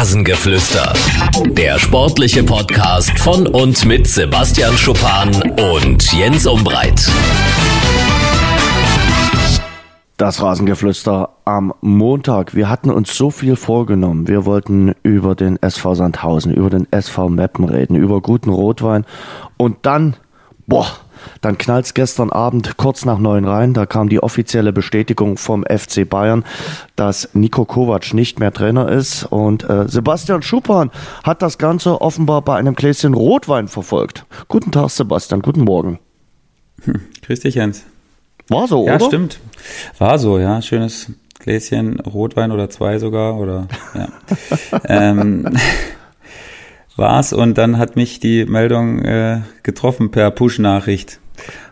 Rasengeflüster. Der sportliche Podcast von und mit Sebastian Schuppan und Jens Umbreit. Das Rasengeflüster am Montag. Wir hatten uns so viel vorgenommen. Wir wollten über den SV Sandhausen, über den SV Meppen reden, über guten Rotwein. Und dann, boah, dann knallt's gestern Abend kurz nach neun rein. Da kam die offizielle Bestätigung vom FC Bayern, dass Nico Kovac nicht mehr Trainer ist. Und äh, Sebastian Schuppan hat das Ganze offenbar bei einem Gläschen Rotwein verfolgt. Guten Tag, Sebastian. Guten Morgen. Hm, grüß dich, Jens. War so, ja, oder? Ja, stimmt. War so, ja. Schönes Gläschen Rotwein oder zwei sogar. Oder ja. ähm, war's und dann hat mich die Meldung äh, getroffen per Push-Nachricht.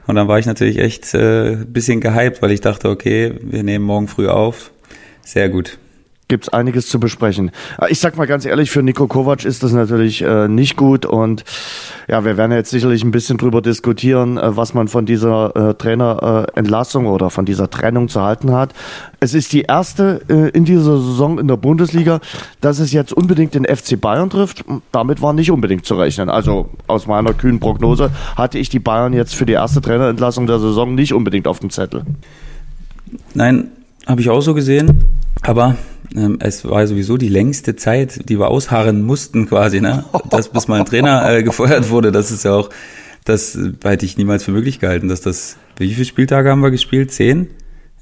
Und dann war ich natürlich echt äh, bisschen gehypt, weil ich dachte, okay, wir nehmen morgen früh auf. Sehr gut gibt es einiges zu besprechen. Ich sag mal ganz ehrlich, für Nico Kovac ist das natürlich äh, nicht gut und ja, wir werden jetzt sicherlich ein bisschen drüber diskutieren, äh, was man von dieser äh, Trainerentlassung äh, oder von dieser Trennung zu halten hat. Es ist die erste äh, in dieser Saison in der Bundesliga, dass es jetzt unbedingt den FC Bayern trifft. Damit war nicht unbedingt zu rechnen. Also aus meiner kühnen Prognose hatte ich die Bayern jetzt für die erste Trainerentlassung der Saison nicht unbedingt auf dem Zettel. Nein, habe ich auch so gesehen. Aber es war sowieso die längste Zeit, die wir ausharren mussten quasi, ne? Das, bis mal ein Trainer äh, gefeuert wurde, das ist ja auch, das äh, hätte ich niemals für möglich gehalten, dass das, wie viele Spieltage haben wir gespielt? Zehn?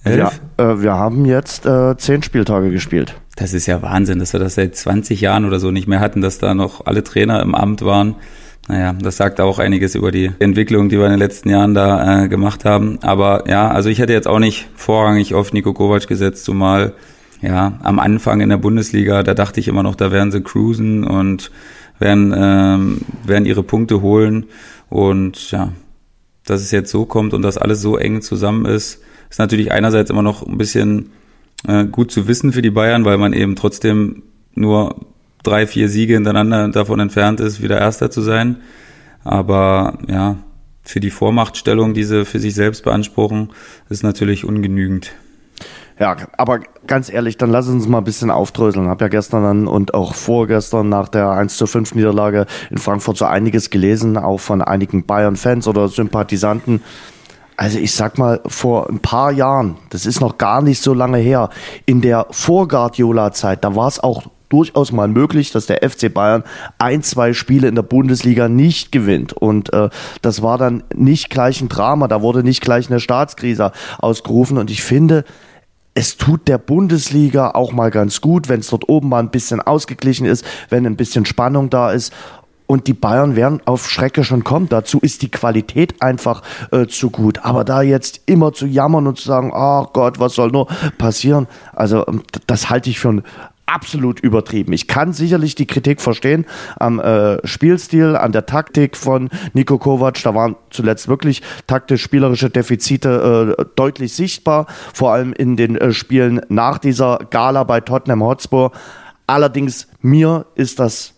Elf? Ja, äh, wir haben jetzt äh, zehn Spieltage gespielt. Das ist ja Wahnsinn, dass wir das seit 20 Jahren oder so nicht mehr hatten, dass da noch alle Trainer im Amt waren. Naja, das sagt auch einiges über die Entwicklung, die wir in den letzten Jahren da äh, gemacht haben. Aber ja, also ich hätte jetzt auch nicht vorrangig auf Nico Kovac gesetzt, zumal ja, am Anfang in der Bundesliga, da dachte ich immer noch, da werden sie cruisen und werden, ähm, werden ihre Punkte holen. Und ja, dass es jetzt so kommt und dass alles so eng zusammen ist, ist natürlich einerseits immer noch ein bisschen äh, gut zu wissen für die Bayern, weil man eben trotzdem nur drei, vier Siege hintereinander davon entfernt ist, wieder Erster zu sein. Aber ja, für die Vormachtstellung, die sie für sich selbst beanspruchen, ist natürlich ungenügend. Ja, aber ganz ehrlich, dann lass uns mal ein bisschen aufdröseln. Hab ja gestern dann und auch vorgestern nach der 1 zu 5 Niederlage in Frankfurt so einiges gelesen, auch von einigen Bayern-Fans oder Sympathisanten. Also ich sag mal, vor ein paar Jahren, das ist noch gar nicht so lange her, in der Vor-Guardiola-Zeit, da war es auch durchaus mal möglich, dass der FC Bayern ein, zwei Spiele in der Bundesliga nicht gewinnt. Und äh, das war dann nicht gleich ein Drama, da wurde nicht gleich eine Staatskrise ausgerufen. Und ich finde, es tut der Bundesliga auch mal ganz gut, wenn es dort oben mal ein bisschen ausgeglichen ist, wenn ein bisschen Spannung da ist. Und die Bayern werden auf Schrecke schon kommen. Dazu ist die Qualität einfach äh, zu gut. Aber da jetzt immer zu jammern und zu sagen, ach Gott, was soll nur passieren? Also ähm, das halte ich für ein absolut übertrieben. Ich kann sicherlich die Kritik verstehen am äh, Spielstil, an der Taktik von Niko Kovac. Da waren zuletzt wirklich taktisch-spielerische Defizite äh, deutlich sichtbar, vor allem in den äh, Spielen nach dieser Gala bei Tottenham Hotspur. Allerdings mir ist das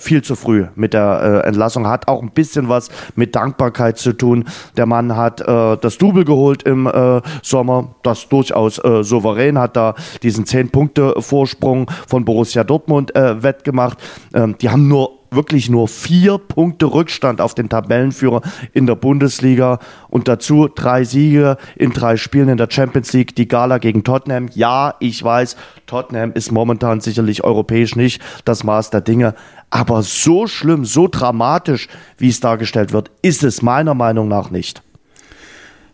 viel zu früh mit der äh, Entlassung. Hat auch ein bisschen was mit Dankbarkeit zu tun. Der Mann hat äh, das Double geholt im äh, Sommer, das durchaus äh, souverän, hat da diesen 10-Punkte-Vorsprung von Borussia Dortmund äh, wettgemacht. Ähm, die haben nur wirklich nur vier Punkte Rückstand auf den Tabellenführer in der Bundesliga und dazu drei Siege in drei Spielen in der Champions League, die Gala gegen Tottenham. Ja, ich weiß, Tottenham ist momentan sicherlich europäisch nicht das Maß der Dinge, aber so schlimm, so dramatisch, wie es dargestellt wird, ist es meiner Meinung nach nicht.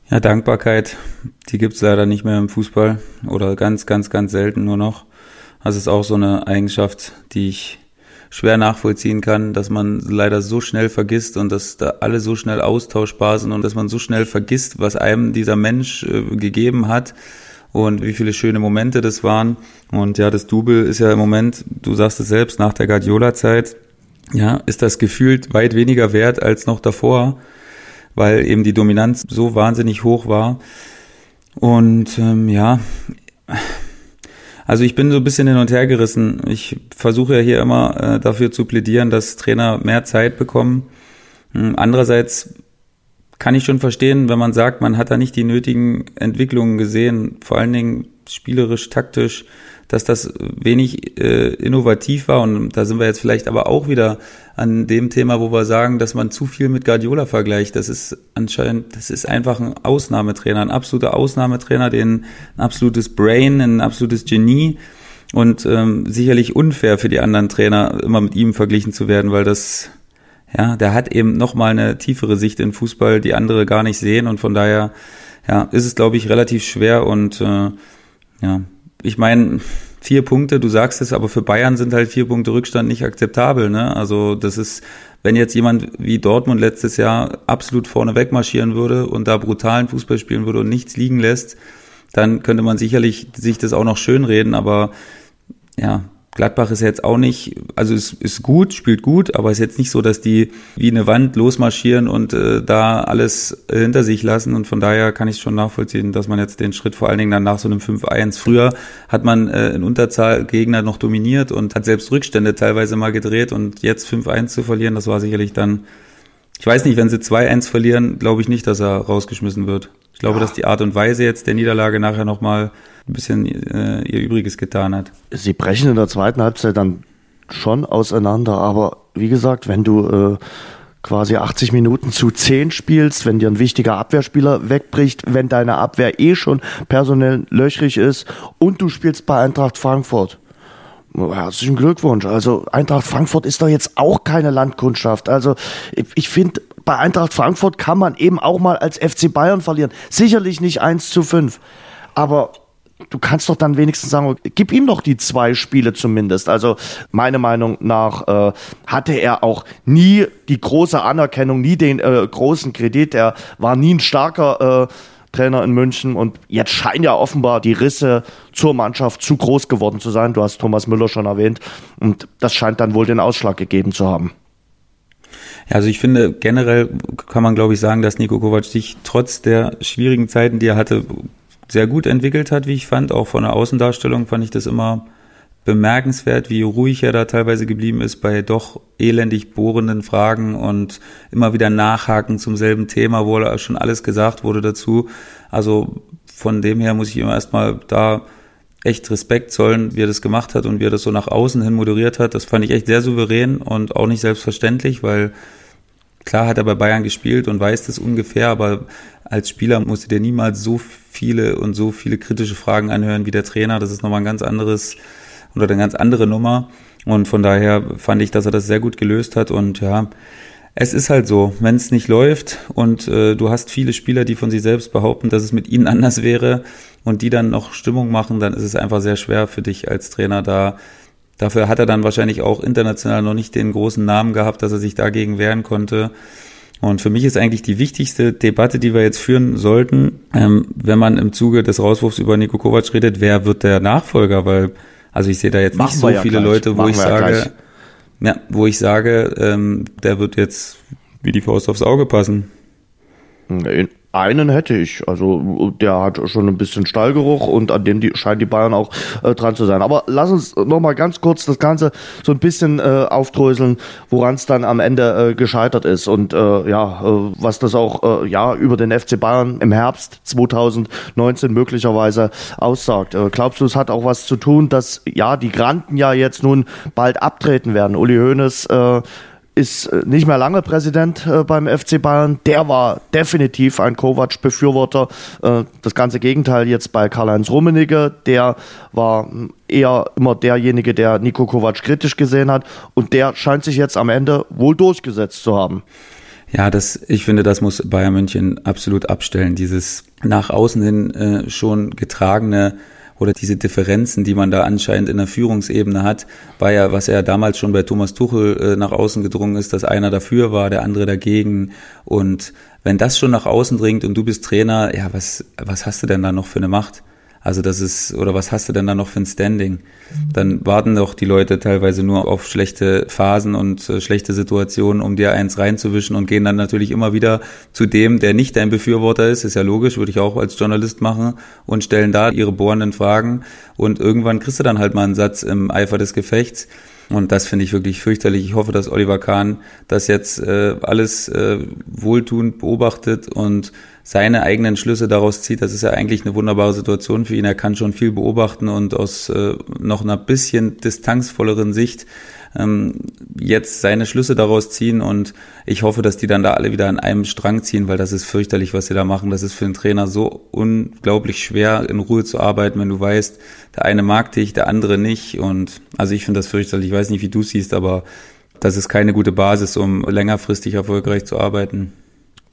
Ja, Dankbarkeit, die gibt's leider nicht mehr im Fußball oder ganz, ganz, ganz selten nur noch. Das ist auch so eine Eigenschaft, die ich schwer nachvollziehen kann, dass man leider so schnell vergisst und dass da alle so schnell austauschbar sind und dass man so schnell vergisst, was einem dieser Mensch äh, gegeben hat und wie viele schöne Momente das waren. Und ja, das Double ist ja im Moment, du sagst es selbst, nach der Guardiola-Zeit, ja, ist das gefühlt weit weniger wert als noch davor, weil eben die Dominanz so wahnsinnig hoch war. Und ähm, ja, also ich bin so ein bisschen hin und her gerissen. Ich versuche ja hier immer äh, dafür zu plädieren, dass Trainer mehr Zeit bekommen. Hm, andererseits kann ich schon verstehen, wenn man sagt, man hat da nicht die nötigen Entwicklungen gesehen, vor allen Dingen spielerisch, taktisch, dass das wenig äh, innovativ war. Und da sind wir jetzt vielleicht aber auch wieder an dem Thema, wo wir sagen, dass man zu viel mit Guardiola vergleicht. Das ist anscheinend, das ist einfach ein Ausnahmetrainer, ein absoluter Ausnahmetrainer, den ein absolutes Brain, ein absolutes Genie und ähm, sicherlich unfair für die anderen Trainer, immer mit ihm verglichen zu werden, weil das, ja, der hat eben nochmal eine tiefere Sicht in Fußball, die andere gar nicht sehen und von daher, ja, ist es, glaube ich, relativ schwer und äh, ja, ich meine, vier Punkte, du sagst es, aber für Bayern sind halt vier Punkte Rückstand nicht akzeptabel. Ne? Also das ist, wenn jetzt jemand wie Dortmund letztes Jahr absolut vorne wegmarschieren würde und da brutalen Fußball spielen würde und nichts liegen lässt, dann könnte man sicherlich sich das auch noch schönreden, aber ja, Gladbach ist jetzt auch nicht, also es ist gut, spielt gut, aber es ist jetzt nicht so, dass die wie eine Wand losmarschieren und äh, da alles hinter sich lassen. Und von daher kann ich schon nachvollziehen, dass man jetzt den Schritt vor allen Dingen dann nach so einem 5-1. Früher hat man äh, in Unterzahl Gegner noch dominiert und hat selbst Rückstände teilweise mal gedreht und jetzt 5-1 zu verlieren, das war sicherlich dann, ich weiß nicht, wenn sie 2-1 verlieren, glaube ich nicht, dass er rausgeschmissen wird. Ich glaube, ja. dass die Art und Weise jetzt der Niederlage nachher nochmal ein bisschen äh, ihr Übriges getan hat. Sie brechen in der zweiten Halbzeit dann schon auseinander, aber wie gesagt, wenn du äh, quasi 80 Minuten zu 10 spielst, wenn dir ein wichtiger Abwehrspieler wegbricht, wenn deine Abwehr eh schon personell löchrig ist und du spielst bei Eintracht Frankfurt. Herzlichen Glückwunsch. Also Eintracht Frankfurt ist doch jetzt auch keine Landkundschaft. Also ich, ich finde, bei Eintracht Frankfurt kann man eben auch mal als FC Bayern verlieren. Sicherlich nicht 1 zu 5. Aber du kannst doch dann wenigstens sagen, gib ihm doch die zwei Spiele zumindest. Also meiner Meinung nach äh, hatte er auch nie die große Anerkennung, nie den äh, großen Kredit. Er war nie ein starker äh, Trainer in München und jetzt scheinen ja offenbar die Risse zur Mannschaft zu groß geworden zu sein. Du hast Thomas Müller schon erwähnt und das scheint dann wohl den Ausschlag gegeben zu haben. Ja, also ich finde, generell kann man, glaube ich, sagen, dass Nico Kovac sich trotz der schwierigen Zeiten, die er hatte, sehr gut entwickelt hat, wie ich fand. Auch von der Außendarstellung fand ich das immer bemerkenswert, wie ruhig er da teilweise geblieben ist bei doch elendig bohrenden Fragen und immer wieder nachhaken zum selben Thema, wo schon alles gesagt wurde dazu. Also von dem her muss ich immer erstmal da echt Respekt zollen, wie er das gemacht hat und wie er das so nach außen hin moderiert hat. Das fand ich echt sehr souverän und auch nicht selbstverständlich, weil klar hat er bei Bayern gespielt und weiß das ungefähr, aber als Spieler musste der niemals so viele und so viele kritische Fragen anhören wie der Trainer. Das ist nochmal ein ganz anderes oder eine ganz andere Nummer. Und von daher fand ich, dass er das sehr gut gelöst hat. Und ja, es ist halt so, wenn es nicht läuft und äh, du hast viele Spieler, die von sich selbst behaupten, dass es mit ihnen anders wäre und die dann noch Stimmung machen, dann ist es einfach sehr schwer für dich als Trainer da. Dafür hat er dann wahrscheinlich auch international noch nicht den großen Namen gehabt, dass er sich dagegen wehren konnte. Und für mich ist eigentlich die wichtigste Debatte, die wir jetzt führen sollten, ähm, wenn man im Zuge des Rauswurfs über Nico Kovac redet, wer wird der Nachfolger? Weil, also ich sehe da jetzt Machen nicht so ja viele gleich. Leute, wo Machen ich sage, ja, wo ich sage, ähm, der wird jetzt wie die Faust aufs Auge passen. Einen hätte ich. Also der hat schon ein bisschen Stallgeruch und an dem die, scheinen die Bayern auch äh, dran zu sein. Aber lass uns noch mal ganz kurz das Ganze so ein bisschen äh, aufdröseln, woran es dann am Ende äh, gescheitert ist und äh, ja, äh, was das auch äh, ja über den FC Bayern im Herbst 2019 möglicherweise aussagt. Glaubst du, es hat auch was zu tun, dass ja die Granten ja jetzt nun bald abtreten werden? Uli Hoeneß ist äh, nicht mehr lange Präsident äh, beim FC Bayern. Der war definitiv ein Kovac-Befürworter. Äh, das ganze Gegenteil jetzt bei Karl-Heinz Rummenigge. Der war eher immer derjenige, der Nico Kovac kritisch gesehen hat. Und der scheint sich jetzt am Ende wohl durchgesetzt zu haben. Ja, das, ich finde, das muss Bayern München absolut abstellen. Dieses nach außen hin schon getragene oder diese Differenzen, die man da anscheinend in der Führungsebene hat, war ja, was ja damals schon bei Thomas Tuchel äh, nach außen gedrungen ist, dass einer dafür war, der andere dagegen. Und wenn das schon nach außen dringt und du bist Trainer, ja, was, was hast du denn da noch für eine Macht? Also das ist, oder was hast du denn da noch für ein Standing? Dann warten doch die Leute teilweise nur auf schlechte Phasen und äh, schlechte Situationen, um dir eins reinzuwischen und gehen dann natürlich immer wieder zu dem, der nicht dein Befürworter ist, ist ja logisch, würde ich auch als Journalist machen und stellen da ihre bohrenden Fragen. Und irgendwann kriegst du dann halt mal einen Satz im Eifer des Gefechts Und das finde ich wirklich fürchterlich. Ich hoffe, dass Oliver Kahn das jetzt äh, alles äh, wohltuend beobachtet und seine eigenen Schlüsse daraus zieht. Das ist ja eigentlich eine wunderbare Situation für ihn. Er kann schon viel beobachten und aus äh, noch einer bisschen distanzvolleren Sicht ähm, jetzt seine Schlüsse daraus ziehen und ich hoffe, dass die dann da alle wieder an einem Strang ziehen, weil das ist fürchterlich, was sie da machen. Das ist für einen Trainer so unglaublich schwer, in Ruhe zu arbeiten, wenn du weißt, der eine mag dich, der andere nicht und also ich finde das fürchterlich. Ich weiß nicht, wie du siehst, aber das ist keine gute Basis, um längerfristig erfolgreich zu arbeiten.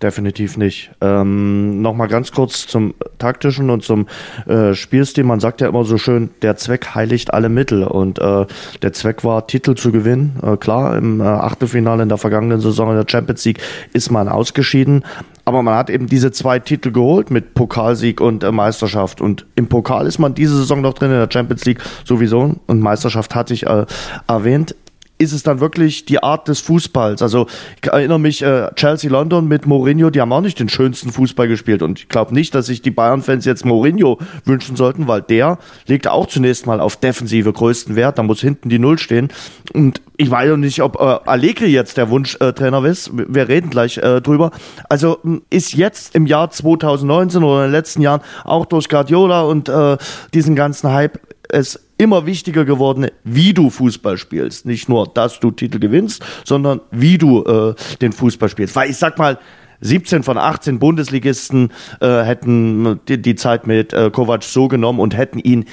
Definitiv nicht. Ähm, Nochmal ganz kurz zum taktischen und zum äh, Spielstil. Man sagt ja immer so schön, der Zweck heiligt alle Mittel. Und äh, der Zweck war, Titel zu gewinnen. Äh, klar, im äh, Achtelfinale in der vergangenen Saison in der Champions League ist man ausgeschieden. Aber man hat eben diese zwei Titel geholt mit Pokalsieg und äh, Meisterschaft. Und im Pokal ist man diese Saison noch drin, in der Champions League sowieso. Und Meisterschaft hatte ich äh, erwähnt ist es dann wirklich die Art des Fußballs. Also ich erinnere mich, äh, Chelsea London mit Mourinho, die haben auch nicht den schönsten Fußball gespielt. Und ich glaube nicht, dass sich die Bayern-Fans jetzt Mourinho wünschen sollten, weil der legt auch zunächst mal auf Defensive größten Wert. Da muss hinten die Null stehen. Und ich weiß noch nicht, ob äh, Allegri jetzt der Wunschtrainer äh, ist. Wir reden gleich äh, drüber. Also ist jetzt im Jahr 2019 oder in den letzten Jahren auch durch Guardiola und äh, diesen ganzen Hype es immer wichtiger geworden, wie du Fußball spielst. Nicht nur, dass du Titel gewinnst, sondern wie du äh, den Fußball spielst. Weil ich sag mal, 17 von 18 Bundesligisten äh, hätten die, die, Zeit mit äh, Kovac so genommen und hätten ihn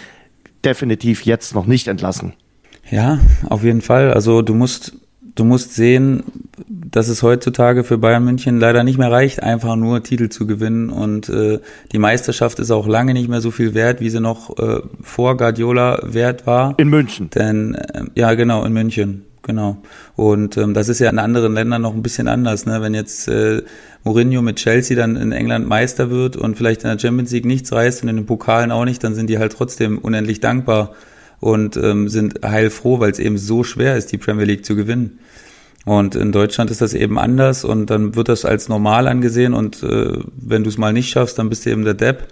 definitiv jetzt noch nicht entlassen. Ja, auf jeden Fall. Also du musst du musst sehen, dass es heutzutage für Bayern München leider nicht mehr reicht, einfach nur Titel zu gewinnen. Und äh, die Meisterschaft ist auch lange nicht mehr so viel wert, wie sie noch äh, vor Guardiola wert war. In München. Denn äh, ja, genau, in München. Genau. Und ähm, das ist ja in anderen Ländern noch ein bisschen anders. Ne? Wenn jetzt äh, Mourinho mit Chelsea dann in England Meister wird und vielleicht in der Champions League nichts reißt und in den Pokalen auch nicht, dann sind die halt trotzdem unendlich dankbar und ähm, sind heilfroh, weil es eben so schwer ist, die Premier League zu gewinnen. Und in Deutschland ist das eben anders und dann wird das als normal angesehen und äh, wenn du es mal nicht schaffst, dann bist du eben der Depp.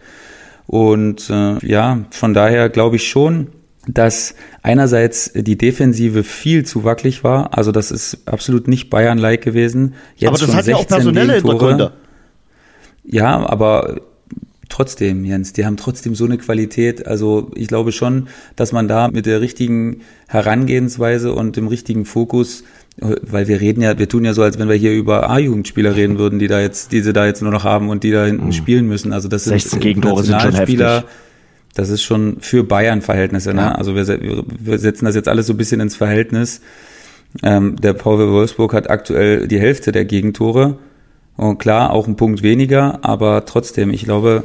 Und äh, ja, von daher glaube ich schon, dass einerseits die Defensive viel zu wackelig war. Also das ist absolut nicht Bayern-like gewesen. Jetzt aber das hat ja auch personelle Hintergründe. Ja, aber trotzdem, Jens, die haben trotzdem so eine Qualität. Also ich glaube schon, dass man da mit der richtigen Herangehensweise und dem richtigen Fokus, weil wir reden ja, wir tun ja so, als wenn wir hier über A-Jugendspieler reden würden, die da jetzt, die sie da jetzt nur noch haben und die da hinten mhm. spielen müssen. Also das sind 16 Gegentore sind schon heftig. Das ist schon für Bayern-Verhältnisse. Ne? Also wir, wir setzen das jetzt alles so ein bisschen ins Verhältnis. Ähm, der VW Wolfsburg hat aktuell die Hälfte der Gegentore und klar, auch ein Punkt weniger, aber trotzdem, ich glaube,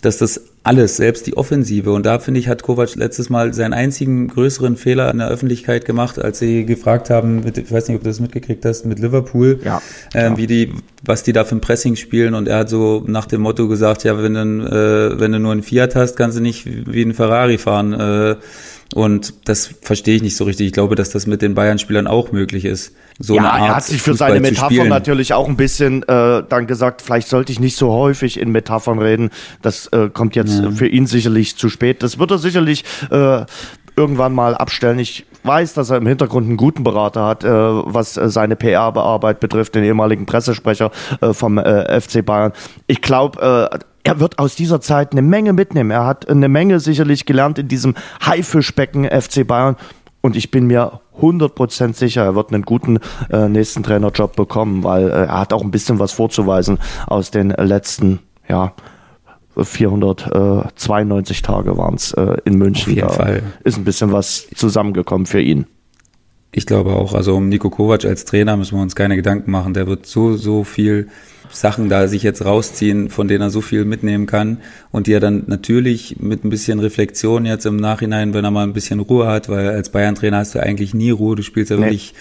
dass das alles, selbst die Offensive. Und da finde ich, hat Kovac letztes Mal seinen einzigen größeren Fehler in der Öffentlichkeit gemacht, als sie gefragt haben, mit, ich weiß nicht, ob du das mitgekriegt hast, mit Liverpool, ja, ähm, wie die, was die da für ein Pressing spielen. Und er hat so nach dem Motto gesagt, ja, wenn du, äh, wenn du nur ein Fiat hast, kannst du nicht wie ein Ferrari fahren. Äh, und das verstehe ich nicht so richtig. Ich glaube, dass das mit den Bayern-Spielern auch möglich ist. So ja, eine Art er hat sich für Fußball seine Metaphern natürlich auch ein bisschen äh, dann gesagt, vielleicht sollte ich nicht so häufig in Metaphern reden. Das äh, kommt jetzt ja. für ihn sicherlich zu spät. Das wird er sicherlich äh, irgendwann mal abstellen. Ich weiß, dass er im Hintergrund einen guten Berater hat, äh, was äh, seine PR-Arbeit betrifft, den ehemaligen Pressesprecher äh, vom äh, FC Bayern. Ich glaube, äh, er wird aus dieser Zeit eine Menge mitnehmen. Er hat eine Menge sicherlich gelernt in diesem Haifischbecken FC Bayern. Und ich bin mir 100% sicher, er wird einen guten äh, nächsten Trainerjob bekommen, weil äh, er hat auch ein bisschen was vorzuweisen aus den letzten, ja, 492 Tage waren es äh, in München. Auf jeden da Fall. Ist ein bisschen was zusammengekommen für ihn. Ich glaube auch, also um Nico Kovac als Trainer müssen wir uns keine Gedanken machen. Der wird so, so viel Sachen da sich jetzt rausziehen, von denen er so viel mitnehmen kann und die er dann natürlich mit ein bisschen Reflexion jetzt im Nachhinein, wenn er mal ein bisschen Ruhe hat, weil als Bayern-Trainer hast du eigentlich nie Ruhe, du spielst ja nee. wirklich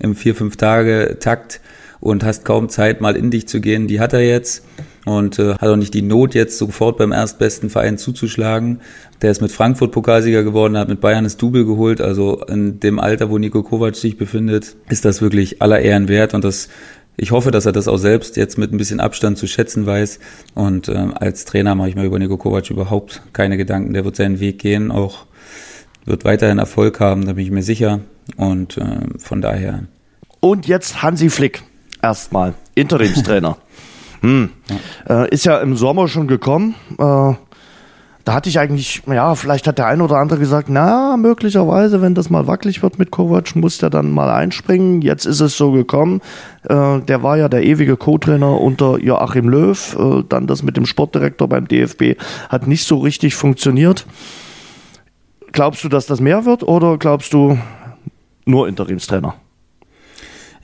im vier, fünf Tage Takt und hast kaum Zeit, mal in dich zu gehen. Die hat er jetzt und äh, hat auch nicht die Not, jetzt sofort beim erstbesten Verein zuzuschlagen. Der ist mit Frankfurt Pokalsieger geworden, hat mit Bayern das Double geholt. Also in dem Alter, wo Nico Kovac sich befindet, ist das wirklich aller Ehren wert und das ich hoffe, dass er das auch selbst jetzt mit ein bisschen Abstand zu schätzen weiß. Und ähm, als Trainer mache ich mir über Nico Kovac überhaupt keine Gedanken. Der wird seinen Weg gehen, auch wird weiterhin Erfolg haben, da bin ich mir sicher. Und äh, von daher. Und jetzt Hansi Flick erstmal, Interimstrainer. hm. Ja. Äh, ist ja im Sommer schon gekommen. Äh, da hatte ich eigentlich, ja, vielleicht hat der eine oder andere gesagt, na, möglicherweise, wenn das mal wackelig wird mit Kovac, muss der dann mal einspringen. Jetzt ist es so gekommen. Äh, der war ja der ewige Co-Trainer unter Joachim Löw. Äh, dann das mit dem Sportdirektor beim DFB hat nicht so richtig funktioniert. Glaubst du, dass das mehr wird oder glaubst du nur Interimstrainer?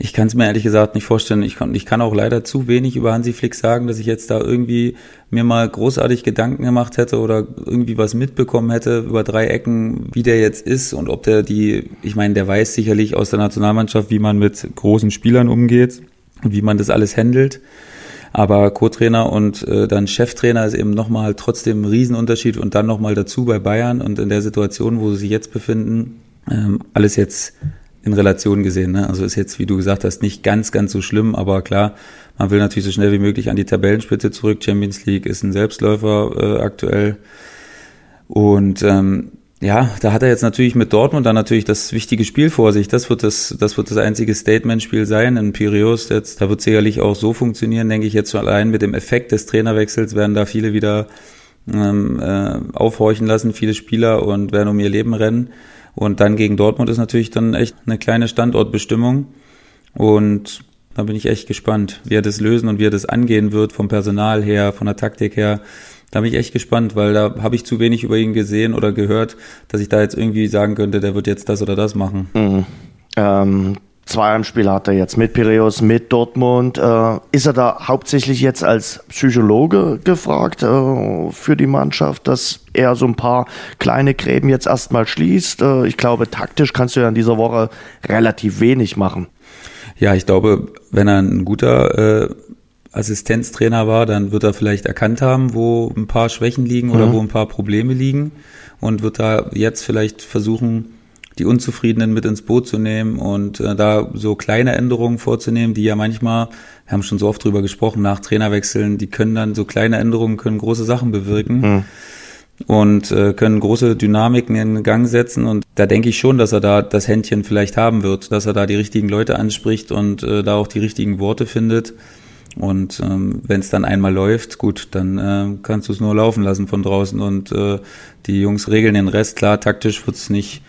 Ich kann es mir ehrlich gesagt nicht vorstellen. Ich kann, ich kann auch leider zu wenig über Hansi Flick sagen, dass ich jetzt da irgendwie mir mal großartig Gedanken gemacht hätte oder irgendwie was mitbekommen hätte über drei Ecken, wie der jetzt ist und ob der die, ich meine, der weiß sicherlich aus der Nationalmannschaft, wie man mit großen Spielern umgeht und wie man das alles handelt. Aber Co-Trainer und äh, dann Cheftrainer ist eben nochmal trotzdem ein Riesenunterschied und dann nochmal dazu bei Bayern und in der Situation, wo sie sich jetzt befinden, ähm, alles jetzt in Relation gesehen. Ne? Also ist jetzt, wie du gesagt hast, nicht ganz, ganz so schlimm, aber klar, man will natürlich so schnell wie möglich an die Tabellenspitze zurück. Champions League ist ein Selbstläufer äh, aktuell. Und ähm, ja, da hat er jetzt natürlich mit Dortmund dann natürlich das wichtige Spiel vor sich. Das wird das, das wird das einzige Statement-Spiel sein in Piraeus jetzt. Da wird sicherlich auch so funktionieren, denke ich jetzt schon allein mit dem Effekt des Trainerwechsels werden da viele wieder ähm, äh, aufhorchen lassen, viele Spieler und werden um ihr Leben rennen. Und dann gegen Dortmund ist natürlich dann echt eine kleine Standortbestimmung. Und da bin ich echt gespannt, wie er das lösen und wie er das angehen wird, vom Personal her, von der Taktik her. Da bin ich echt gespannt, weil da habe ich zu wenig über ihn gesehen oder gehört, dass ich da jetzt irgendwie sagen könnte, der wird jetzt das oder das machen. Mhm. Ähm, Zwei Heimspiele hat er jetzt mit Piraeus, mit Dortmund. Äh, ist er da hauptsächlich jetzt als Psychologe gefragt äh, für die Mannschaft, dass er so ein paar kleine Gräben jetzt erstmal schließt? Äh, ich glaube, taktisch kannst du ja in dieser Woche relativ wenig machen. Ja, ich glaube, wenn er ein guter äh, Assistenztrainer war, dann wird er vielleicht erkannt haben, wo ein paar Schwächen liegen oder mhm. wo ein paar Probleme liegen und wird da jetzt vielleicht versuchen, die Unzufriedenen mit ins Boot zu nehmen und äh, da so kleine Änderungen vorzunehmen, die ja manchmal, wir haben schon so oft drüber gesprochen, nach Trainerwechseln, die können dann so kleine Änderungen können große Sachen bewirken. Mhm. Und äh, können große Dynamiken in Gang setzen. Und da denke ich schon, dass er da das Händchen vielleicht haben wird, dass er da die richtigen Leute anspricht und äh, da auch die richtigen Worte findet. Und ähm, wenn es dann einmal läuft, gut, dann äh, kannst du es nur laufen lassen von draußen und äh, die Jungs regeln den Rest. Klar, taktisch wird's nicht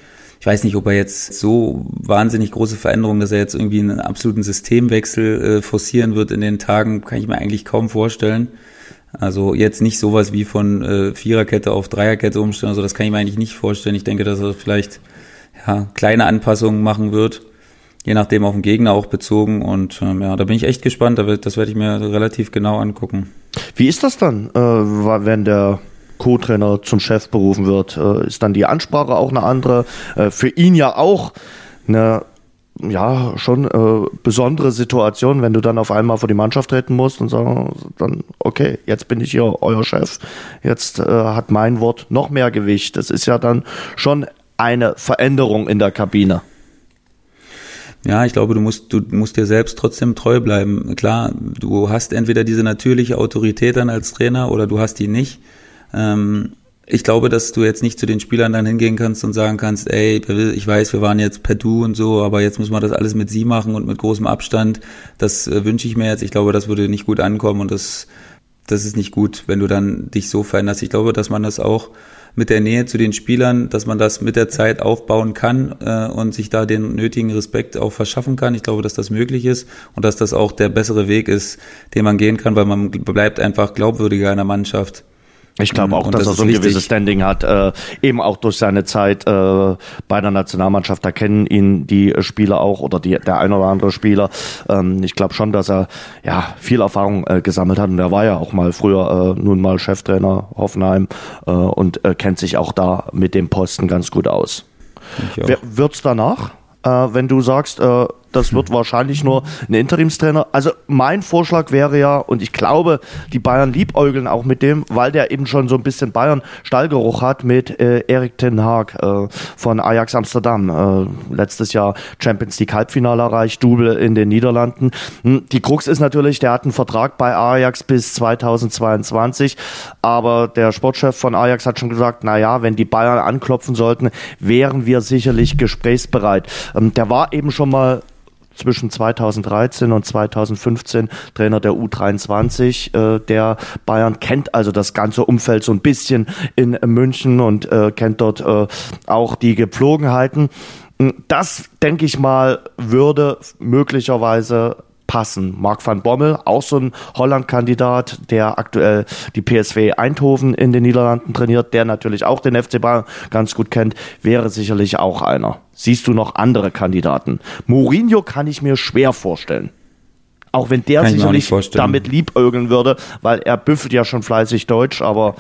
ich weiß nicht, ob er jetzt so wahnsinnig große Veränderungen, dass er jetzt irgendwie einen absoluten Systemwechsel äh, forcieren wird in den Tagen, kann ich mir eigentlich kaum vorstellen. Also jetzt nicht sowas wie von äh, Viererkette auf Dreierkette umstellen, also das kann ich mir eigentlich nicht vorstellen. Ich denke, dass er vielleicht ja, kleine Anpassungen machen wird, je nachdem auf den Gegner auch bezogen. Und ähm, ja, da bin ich echt gespannt, das werde ich mir relativ genau angucken. Wie ist das dann, äh, wenn der Co-Trainer zum Chef berufen wird, äh, ist dann die Ansprache auch eine andere. Äh, für ihn ja auch eine ja, schon äh, besondere Situation, wenn du dann auf einmal vor die Mannschaft treten musst und sagen, dann, okay, jetzt bin ich hier euer Chef, jetzt äh, hat mein Wort noch mehr Gewicht. Das ist ja dann schon eine Veränderung in der Kabine. Ja, ich glaube, du musst, du musst dir selbst trotzdem treu bleiben. Klar, du hast entweder diese natürliche Autorität dann als Trainer oder du hast die nicht. Ähm, ich glaube, dass du jetzt nicht zu den Spielern dann hingehen kannst und sagen kannst, ey, ich weiß, wir waren jetzt per Du und so, aber jetzt müssen wir das alles mit sie machen und mit großem Abstand. Das äh, wünsche ich mir jetzt. Ich glaube, das würde nicht gut ankommen und das, das ist nicht gut, wenn du dann dich so veränderst. Ich glaube, dass man das auch mit der Nähe zu den Spielern, dass man das mit der Zeit aufbauen kann äh, und sich da den nötigen Respekt auch verschaffen kann. Ich glaube, dass das möglich ist und dass das auch der bessere Weg ist, den man gehen kann, weil man bleibt einfach glaubwürdiger in der Mannschaft. Ich glaube auch, dass das er so ein wichtig. gewisses Standing hat, äh, eben auch durch seine Zeit äh, bei der Nationalmannschaft. Da kennen ihn die Spieler auch oder die, der ein oder andere Spieler. Ähm, ich glaube schon, dass er ja viel Erfahrung äh, gesammelt hat und er war ja auch mal früher äh, nun mal Cheftrainer Hoffenheim äh, und äh, kennt sich auch da mit dem Posten ganz gut aus. Wird's danach, äh, wenn du sagst, äh, Das wird wahrscheinlich nur ein Interimstrainer. Also mein Vorschlag wäre ja, und ich glaube, die Bayern liebäugeln auch mit dem, weil der eben schon so ein bisschen Bayern-Stallgeruch hat mit äh, Erik Ten Haag äh, von Ajax Amsterdam. Äh, letztes Jahr Champions League Halbfinale erreicht, Double in den Niederlanden. Hm, die Krux ist natürlich, der hat einen Vertrag bei Ajax bis 2022, aber der Sportchef von Ajax hat schon gesagt, na ja, wenn die Bayern anklopfen sollten, wären wir sicherlich gesprächsbereit. Ähm, der war eben schon mal zwischen 2013 und 2015 Trainer der U23 äh, der Bayern, kennt also das ganze Umfeld so ein bisschen in München und äh, kennt dort äh, auch die Gepflogenheiten. Das, denke ich mal, würde möglicherweise passen. Marc van Bommel, auch so ein Holland-Kandidat, der aktuell die PSV Eindhoven in den Niederlanden trainiert, der natürlich auch den FC Bayern ganz gut kennt, wäre sicherlich auch einer. Siehst du noch andere Kandidaten? Mourinho kann ich mir schwer vorstellen. Auch wenn der kann sicherlich damit liebäugeln würde, weil er büffelt ja schon fleißig Deutsch, aber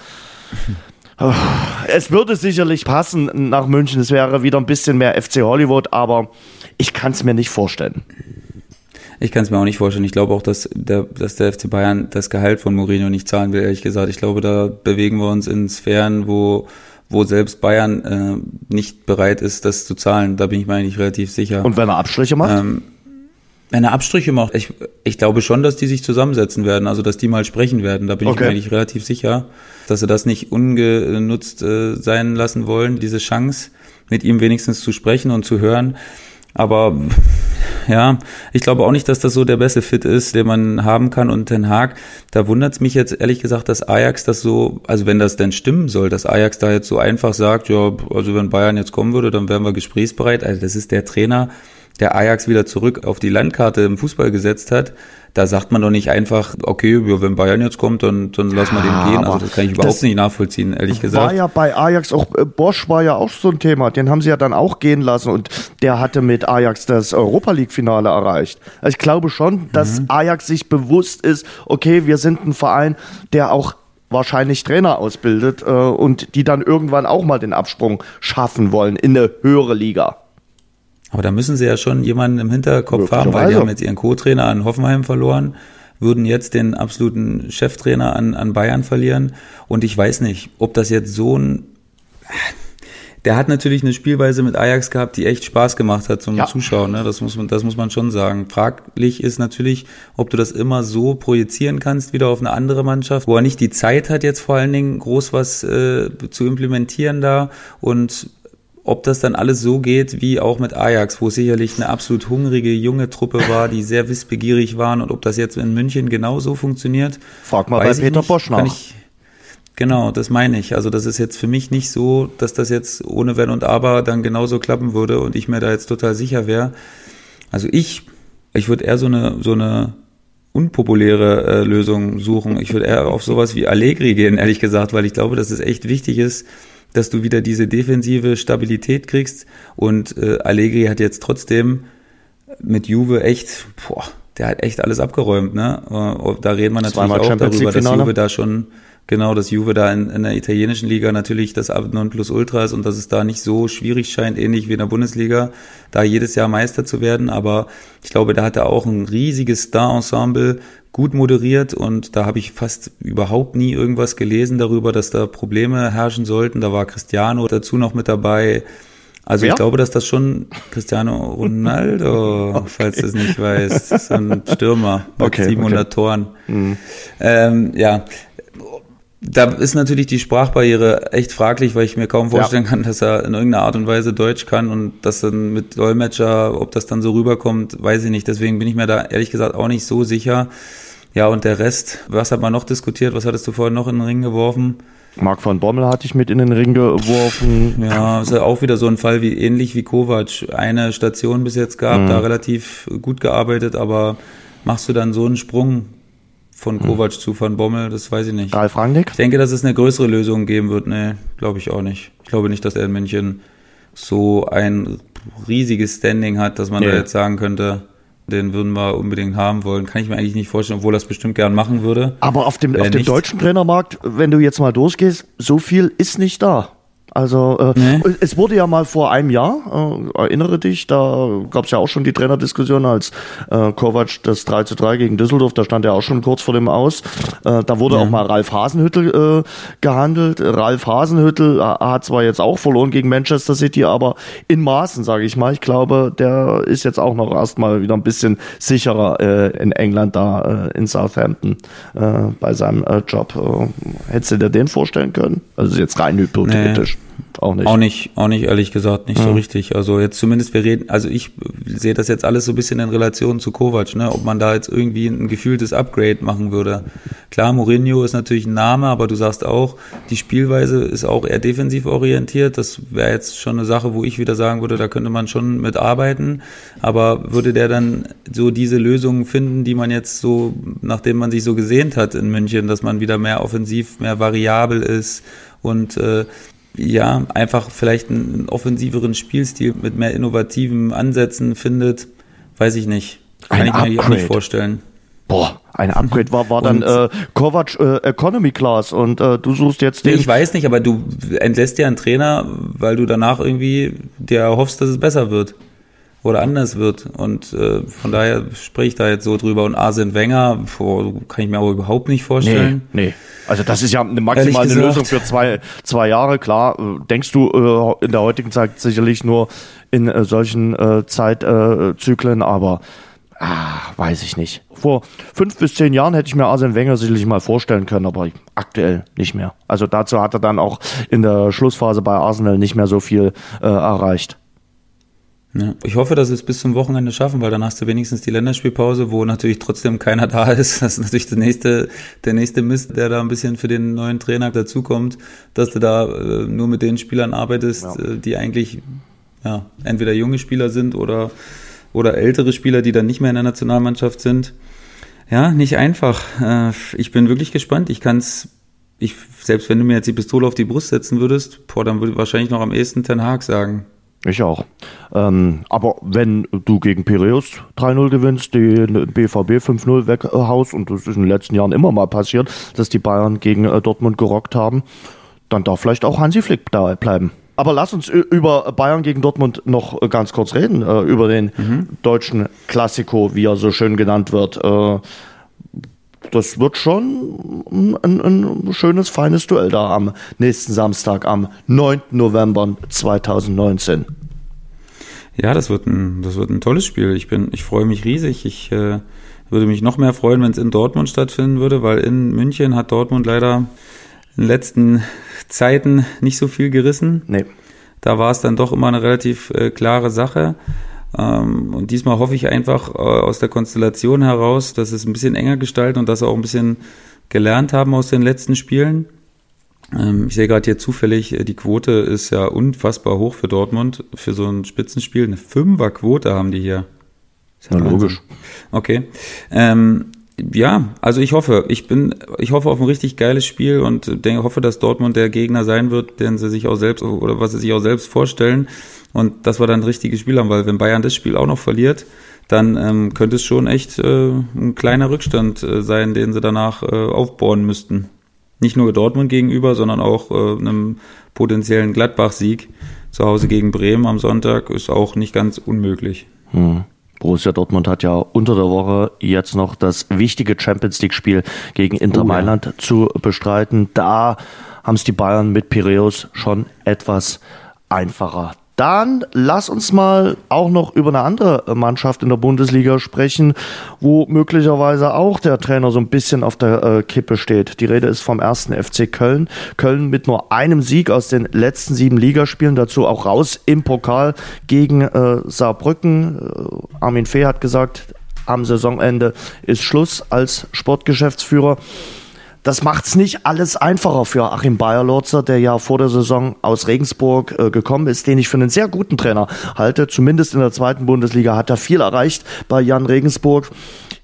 oh, es würde sicherlich passen nach München. Es wäre wieder ein bisschen mehr FC Hollywood, aber ich kann es mir nicht vorstellen. Ich kann es mir auch nicht vorstellen. Ich glaube auch, dass der, dass der FC Bayern das Gehalt von Mourinho nicht zahlen will, ehrlich gesagt. Ich glaube, da bewegen wir uns in Sphären, wo wo selbst Bayern äh, nicht bereit ist, das zu zahlen. Da bin ich mir eigentlich relativ sicher. Und wenn er Abstriche macht? Ähm, wenn er Abstriche macht, ich, ich glaube schon, dass die sich zusammensetzen werden, also dass die mal sprechen werden. Da bin okay. ich mir eigentlich relativ sicher, dass sie das nicht ungenutzt äh, sein lassen wollen, diese Chance, mit ihm wenigstens zu sprechen und zu hören. Aber ja, ich glaube auch nicht, dass das so der beste Fit ist, den man haben kann. Und Den Haag, da wundert es mich jetzt ehrlich gesagt, dass Ajax das so, also wenn das denn stimmen soll, dass Ajax da jetzt so einfach sagt, ja, also wenn Bayern jetzt kommen würde, dann wären wir gesprächsbereit. Also das ist der Trainer, der Ajax wieder zurück auf die Landkarte im Fußball gesetzt hat da sagt man doch nicht einfach, okay, wenn Bayern jetzt kommt, dann, dann lassen wir den gehen. Also das kann ich überhaupt nicht nachvollziehen, ehrlich gesagt. War ja bei Ajax auch, äh, Bosch war ja auch so ein Thema. Den haben sie ja dann auch gehen lassen und der hatte mit Ajax das Europa League-Finale erreicht. Also ich glaube schon, dass mhm. Ajax sich bewusst ist, okay, wir sind ein Verein, der auch wahrscheinlich Trainer ausbildet äh, und die dann irgendwann auch mal den Absprung schaffen wollen in eine höhere Liga. Aber da müssen sie ja schon jemanden im Hinterkopf haben, weil die haben jetzt ihren Co-Trainer an Hoffenheim verloren, würden jetzt den absoluten Cheftrainer an, an Bayern verlieren. Und ich weiß nicht, ob das jetzt so ein der hat natürlich eine Spielweise mit Ajax gehabt, die echt Spaß gemacht hat zum ja. Zuschauen. Ne? Das, muss man, das muss man schon sagen. Fraglich ist natürlich, ob du das immer so projizieren kannst, wieder auf eine andere Mannschaft, wo er nicht die Zeit hat, jetzt vor allen Dingen groß was äh, zu implementieren da. Und ob das dann alles so geht wie auch mit Ajax, wo sicherlich eine absolut hungrige junge Truppe war, die sehr wissbegierig waren und ob das jetzt in München genauso funktioniert. Frag mal bei Peter nicht. Bosch nach. Ich, genau, das meine ich. Also das ist jetzt für mich nicht so, dass das jetzt ohne Wenn und Aber dann genauso klappen würde und ich mir da jetzt total sicher wäre. Also ich, ich würde eher so eine, so eine unpopuläre äh, Lösung suchen. Ich würde eher auf sowas wie Allegri gehen, ehrlich gesagt, weil ich glaube, dass es echt wichtig ist, dass du wieder diese defensive Stabilität kriegst. Und äh, Allegri hat jetzt trotzdem mit Juve echt, boah, der hat echt alles abgeräumt. Ne? Äh, da reden wir natürlich auch darüber, dass Juve da schon Genau, dass Juve da in, in der italienischen Liga natürlich das Nonplusultra ist und dass es da nicht so schwierig scheint, ähnlich wie in der Bundesliga, da jedes Jahr Meister zu werden. Aber ich glaube, da hat er auch ein riesiges Star-Ensemble gut moderiert und da habe ich fast überhaupt nie irgendwas gelesen darüber, dass da Probleme herrschen sollten. Da war Cristiano dazu noch mit dabei. Also Wer? ich glaube, dass das schon Cristiano Ronaldo, okay. falls du es nicht weißt, ist ein Stürmer mit okay, 700 okay. Toren. Mhm. Ähm, ja, da ist natürlich die Sprachbarriere echt fraglich, weil ich mir kaum vorstellen ja. kann, dass er in irgendeiner Art und Weise Deutsch kann und das dann mit Dolmetscher, ob das dann so rüberkommt, weiß ich nicht. Deswegen bin ich mir da ehrlich gesagt auch nicht so sicher. Ja, und der Rest, was hat man noch diskutiert? Was hattest du vorhin noch in den Ring geworfen? Marc van Bommel hatte ich mit in den Ring geworfen. Ja, ist ja auch wieder so ein Fall wie ähnlich wie Kovac. Eine Station bis jetzt gab, mhm. da relativ gut gearbeitet, aber machst du dann so einen Sprung von hm. Kovac zu Van Bommel, das weiß ich nicht. Ralf Rangnick? Ich denke, dass es eine größere Lösung geben wird. Nee, glaube ich auch nicht. Ich glaube nicht, dass er in München so ein riesiges Standing hat, dass man nee. da jetzt sagen könnte, den würden wir unbedingt haben wollen. Kann ich mir eigentlich nicht vorstellen, obwohl er das bestimmt gern machen würde. Aber auf dem, auf dem deutschen Trainermarkt, wenn du jetzt mal durchgehst, so viel ist nicht da. Also äh, nee. es wurde ja mal vor einem Jahr, äh, erinnere dich, da gab es ja auch schon die Trainerdiskussion, als äh, Kovac das 3 zu 3 gegen Düsseldorf, da stand er auch schon kurz vor dem Aus. Äh, da wurde ja. auch mal Ralf Hasenhüttel äh, gehandelt. Ralf Hasenhüttel äh, hat zwar jetzt auch verloren gegen Manchester City, aber in Maßen, sage ich mal. Ich glaube, der ist jetzt auch noch erstmal wieder ein bisschen sicherer äh, in England da, äh, in Southampton äh, bei seinem äh, Job. Äh, hättest du dir den vorstellen können? Also jetzt rein hypothetisch. Nee. Auch nicht. Auch nicht, auch nicht, ehrlich gesagt, nicht ja. so richtig. Also jetzt zumindest, wir reden, also ich sehe das jetzt alles so ein bisschen in Relation zu Kovac, ne? ob man da jetzt irgendwie ein gefühltes Upgrade machen würde. Klar, Mourinho ist natürlich ein Name, aber du sagst auch, die Spielweise ist auch eher defensiv orientiert. Das wäre jetzt schon eine Sache, wo ich wieder sagen würde, da könnte man schon mit arbeiten. Aber würde der dann so diese Lösungen finden, die man jetzt so, nachdem man sich so gesehnt hat in München, dass man wieder mehr offensiv, mehr variabel ist und äh, ja, einfach vielleicht einen offensiveren Spielstil mit mehr innovativen Ansätzen findet, weiß ich nicht. Kann ein ich mir auch nicht vorstellen. Boah, ein Upgrade war, war dann äh, Kovac äh, Economy Class und äh, du suchst jetzt den. Ich weiß nicht, aber du entlässt ja einen Trainer, weil du danach irgendwie dir hoffst, dass es besser wird oder anders wird. Und äh, von daher spreche ich da jetzt so drüber. Und Arsene Wenger, boah, kann ich mir aber überhaupt nicht vorstellen. Nee, nee. Also das ist ja eine maximale Lösung für zwei, zwei Jahre, klar. Denkst du äh, in der heutigen Zeit sicherlich nur in äh, solchen äh, Zeitzyklen, aber ah, weiß ich nicht. Vor fünf bis zehn Jahren hätte ich mir Arsene Wenger sicherlich mal vorstellen können, aber aktuell nicht mehr. Also dazu hat er dann auch in der Schlussphase bei Arsenal nicht mehr so viel äh, erreicht. Ja. Ich hoffe, dass wir es bis zum Wochenende schaffen, weil dann hast du wenigstens die Länderspielpause, wo natürlich trotzdem keiner da ist. Das ist natürlich der nächste, der nächste Mist, der da ein bisschen für den neuen Trainer dazukommt, dass du da äh, nur mit den Spielern arbeitest, ja. äh, die eigentlich ja, entweder junge Spieler sind oder, oder ältere Spieler, die dann nicht mehr in der Nationalmannschaft sind. Ja, nicht einfach. Äh, ich bin wirklich gespannt. Ich kann es, ich, selbst wenn du mir jetzt die Pistole auf die Brust setzen würdest, boah, dann würde ich wahrscheinlich noch am ehesten Ten Hag sagen. Ich auch. Ähm, aber wenn du gegen Piraeus 3-0 gewinnst, die BVB 5-0 weghaust, und das ist in den letzten Jahren immer mal passiert, dass die Bayern gegen äh, Dortmund gerockt haben, dann darf vielleicht auch Hansi Flick da bleiben. Aber lass uns über Bayern gegen Dortmund noch ganz kurz reden, äh, über den mhm. deutschen Klassiko, wie er so schön genannt wird. Das wird schon ein, ein, schönes, feines Duell da am nächsten Samstag, am 9. November 2019. Ja, das wird ein, das wird ein tolles Spiel. Ich bin, ich freue mich riesig. Ich äh, würde mich noch mehr freuen, wenn es in Dortmund stattfinden würde, weil in München hat Dortmund leider in den letzten Zeiten nicht so viel gerissen. Nee. Da war es dann doch immer eine relativ äh, klare Sache. Ähm, und diesmal hoffe ich einfach äh, aus der Konstellation heraus, dass es ein bisschen enger gestaltet und dass wir auch ein bisschen gelernt haben aus den letzten Spielen. Ähm, ich sehe gerade hier zufällig, äh, die Quote ist ja unfassbar hoch für Dortmund, für so ein Spitzenspiel. Eine Fünferquote haben die hier. Ist ja, ja logisch. Okay. Ähm, ja, also ich hoffe, ich bin, ich hoffe auf ein richtig geiles Spiel und denke, hoffe, dass Dortmund der Gegner sein wird, den sie sich auch selbst oder was sie sich auch selbst vorstellen und dass wir dann ein richtiges Spiel haben, weil wenn Bayern das Spiel auch noch verliert, dann ähm, könnte es schon echt äh, ein kleiner Rückstand äh, sein, den sie danach äh, aufbauen müssten. Nicht nur Dortmund gegenüber, sondern auch äh, einem potenziellen Gladbach-Sieg zu Hause gegen Bremen am Sonntag ist auch nicht ganz unmöglich. Hm. Borussia Dortmund hat ja unter der Woche jetzt noch das wichtige Champions League-Spiel gegen Inter oh, Mailand ja. zu bestreiten. Da haben es die Bayern mit Piräus schon etwas einfacher. Dann lass uns mal auch noch über eine andere Mannschaft in der Bundesliga sprechen, wo möglicherweise auch der Trainer so ein bisschen auf der äh, Kippe steht. Die Rede ist vom ersten FC Köln. Köln mit nur einem Sieg aus den letzten sieben Ligaspielen, dazu auch raus im Pokal gegen äh, Saarbrücken. Äh, Armin Fee hat gesagt, am Saisonende ist Schluss als Sportgeschäftsführer. Das macht's nicht alles einfacher für Achim Bayerlotzer, der ja vor der Saison aus Regensburg äh, gekommen ist, den ich für einen sehr guten Trainer halte. Zumindest in der zweiten Bundesliga hat er viel erreicht bei Jan Regensburg.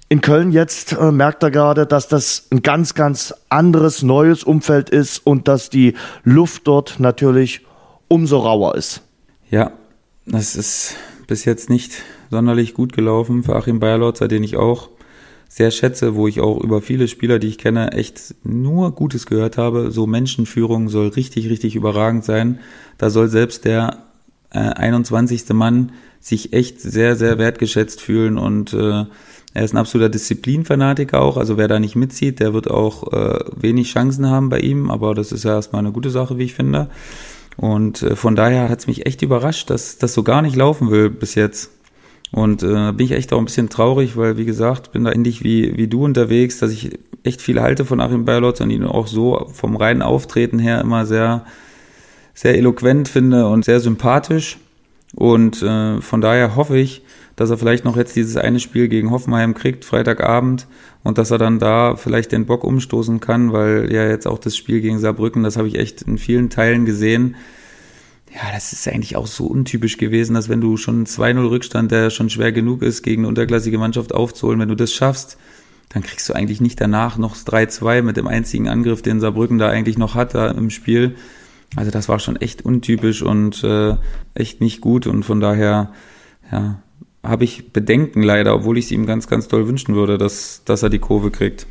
In Köln jetzt äh, merkt er gerade, dass das ein ganz, ganz anderes, neues Umfeld ist und dass die Luft dort natürlich umso rauer ist. Ja, das ist bis jetzt nicht sonderlich gut gelaufen für Achim Bayerlotzer, den ich auch sehr schätze, wo ich auch über viele Spieler, die ich kenne, echt nur Gutes gehört habe. So Menschenführung soll richtig, richtig überragend sein. Da soll selbst der äh, 21. Mann sich echt sehr, sehr wertgeschätzt fühlen und äh, er ist ein absoluter Disziplinfanatiker auch, also wer da nicht mitzieht, der wird auch äh, wenig Chancen haben bei ihm, aber das ist ja erstmal eine gute Sache, wie ich finde. Und äh, von daher hat es mich echt überrascht, dass das so gar nicht laufen will bis jetzt. Und äh, bin ich echt auch ein bisschen traurig, weil, wie gesagt, bin da ähnlich wie, wie du unterwegs, dass ich echt viel halte von Achim Beilotz und ihn auch so vom reinen Auftreten her immer sehr, sehr eloquent finde und sehr sympathisch. Und äh, von daher hoffe ich, dass er vielleicht noch jetzt dieses eine Spiel gegen Hoffenheim kriegt, Freitagabend, und dass er dann da vielleicht den Bock umstoßen kann, weil ja jetzt auch das Spiel gegen Saarbrücken, das habe ich echt in vielen Teilen gesehen, ja, das ist eigentlich auch so untypisch gewesen, dass wenn du schon 2-0 Rückstand, der schon schwer genug ist, gegen eine unterklassige Mannschaft aufzuholen, wenn du das schaffst, dann kriegst du eigentlich nicht danach noch 3-2 mit dem einzigen Angriff, den Saarbrücken da eigentlich noch hat im Spiel. Also das war schon echt untypisch und äh, echt nicht gut und von daher, ja, habe ich Bedenken leider, obwohl ich es ihm ganz, ganz toll wünschen würde, dass, dass er die Kurve kriegt.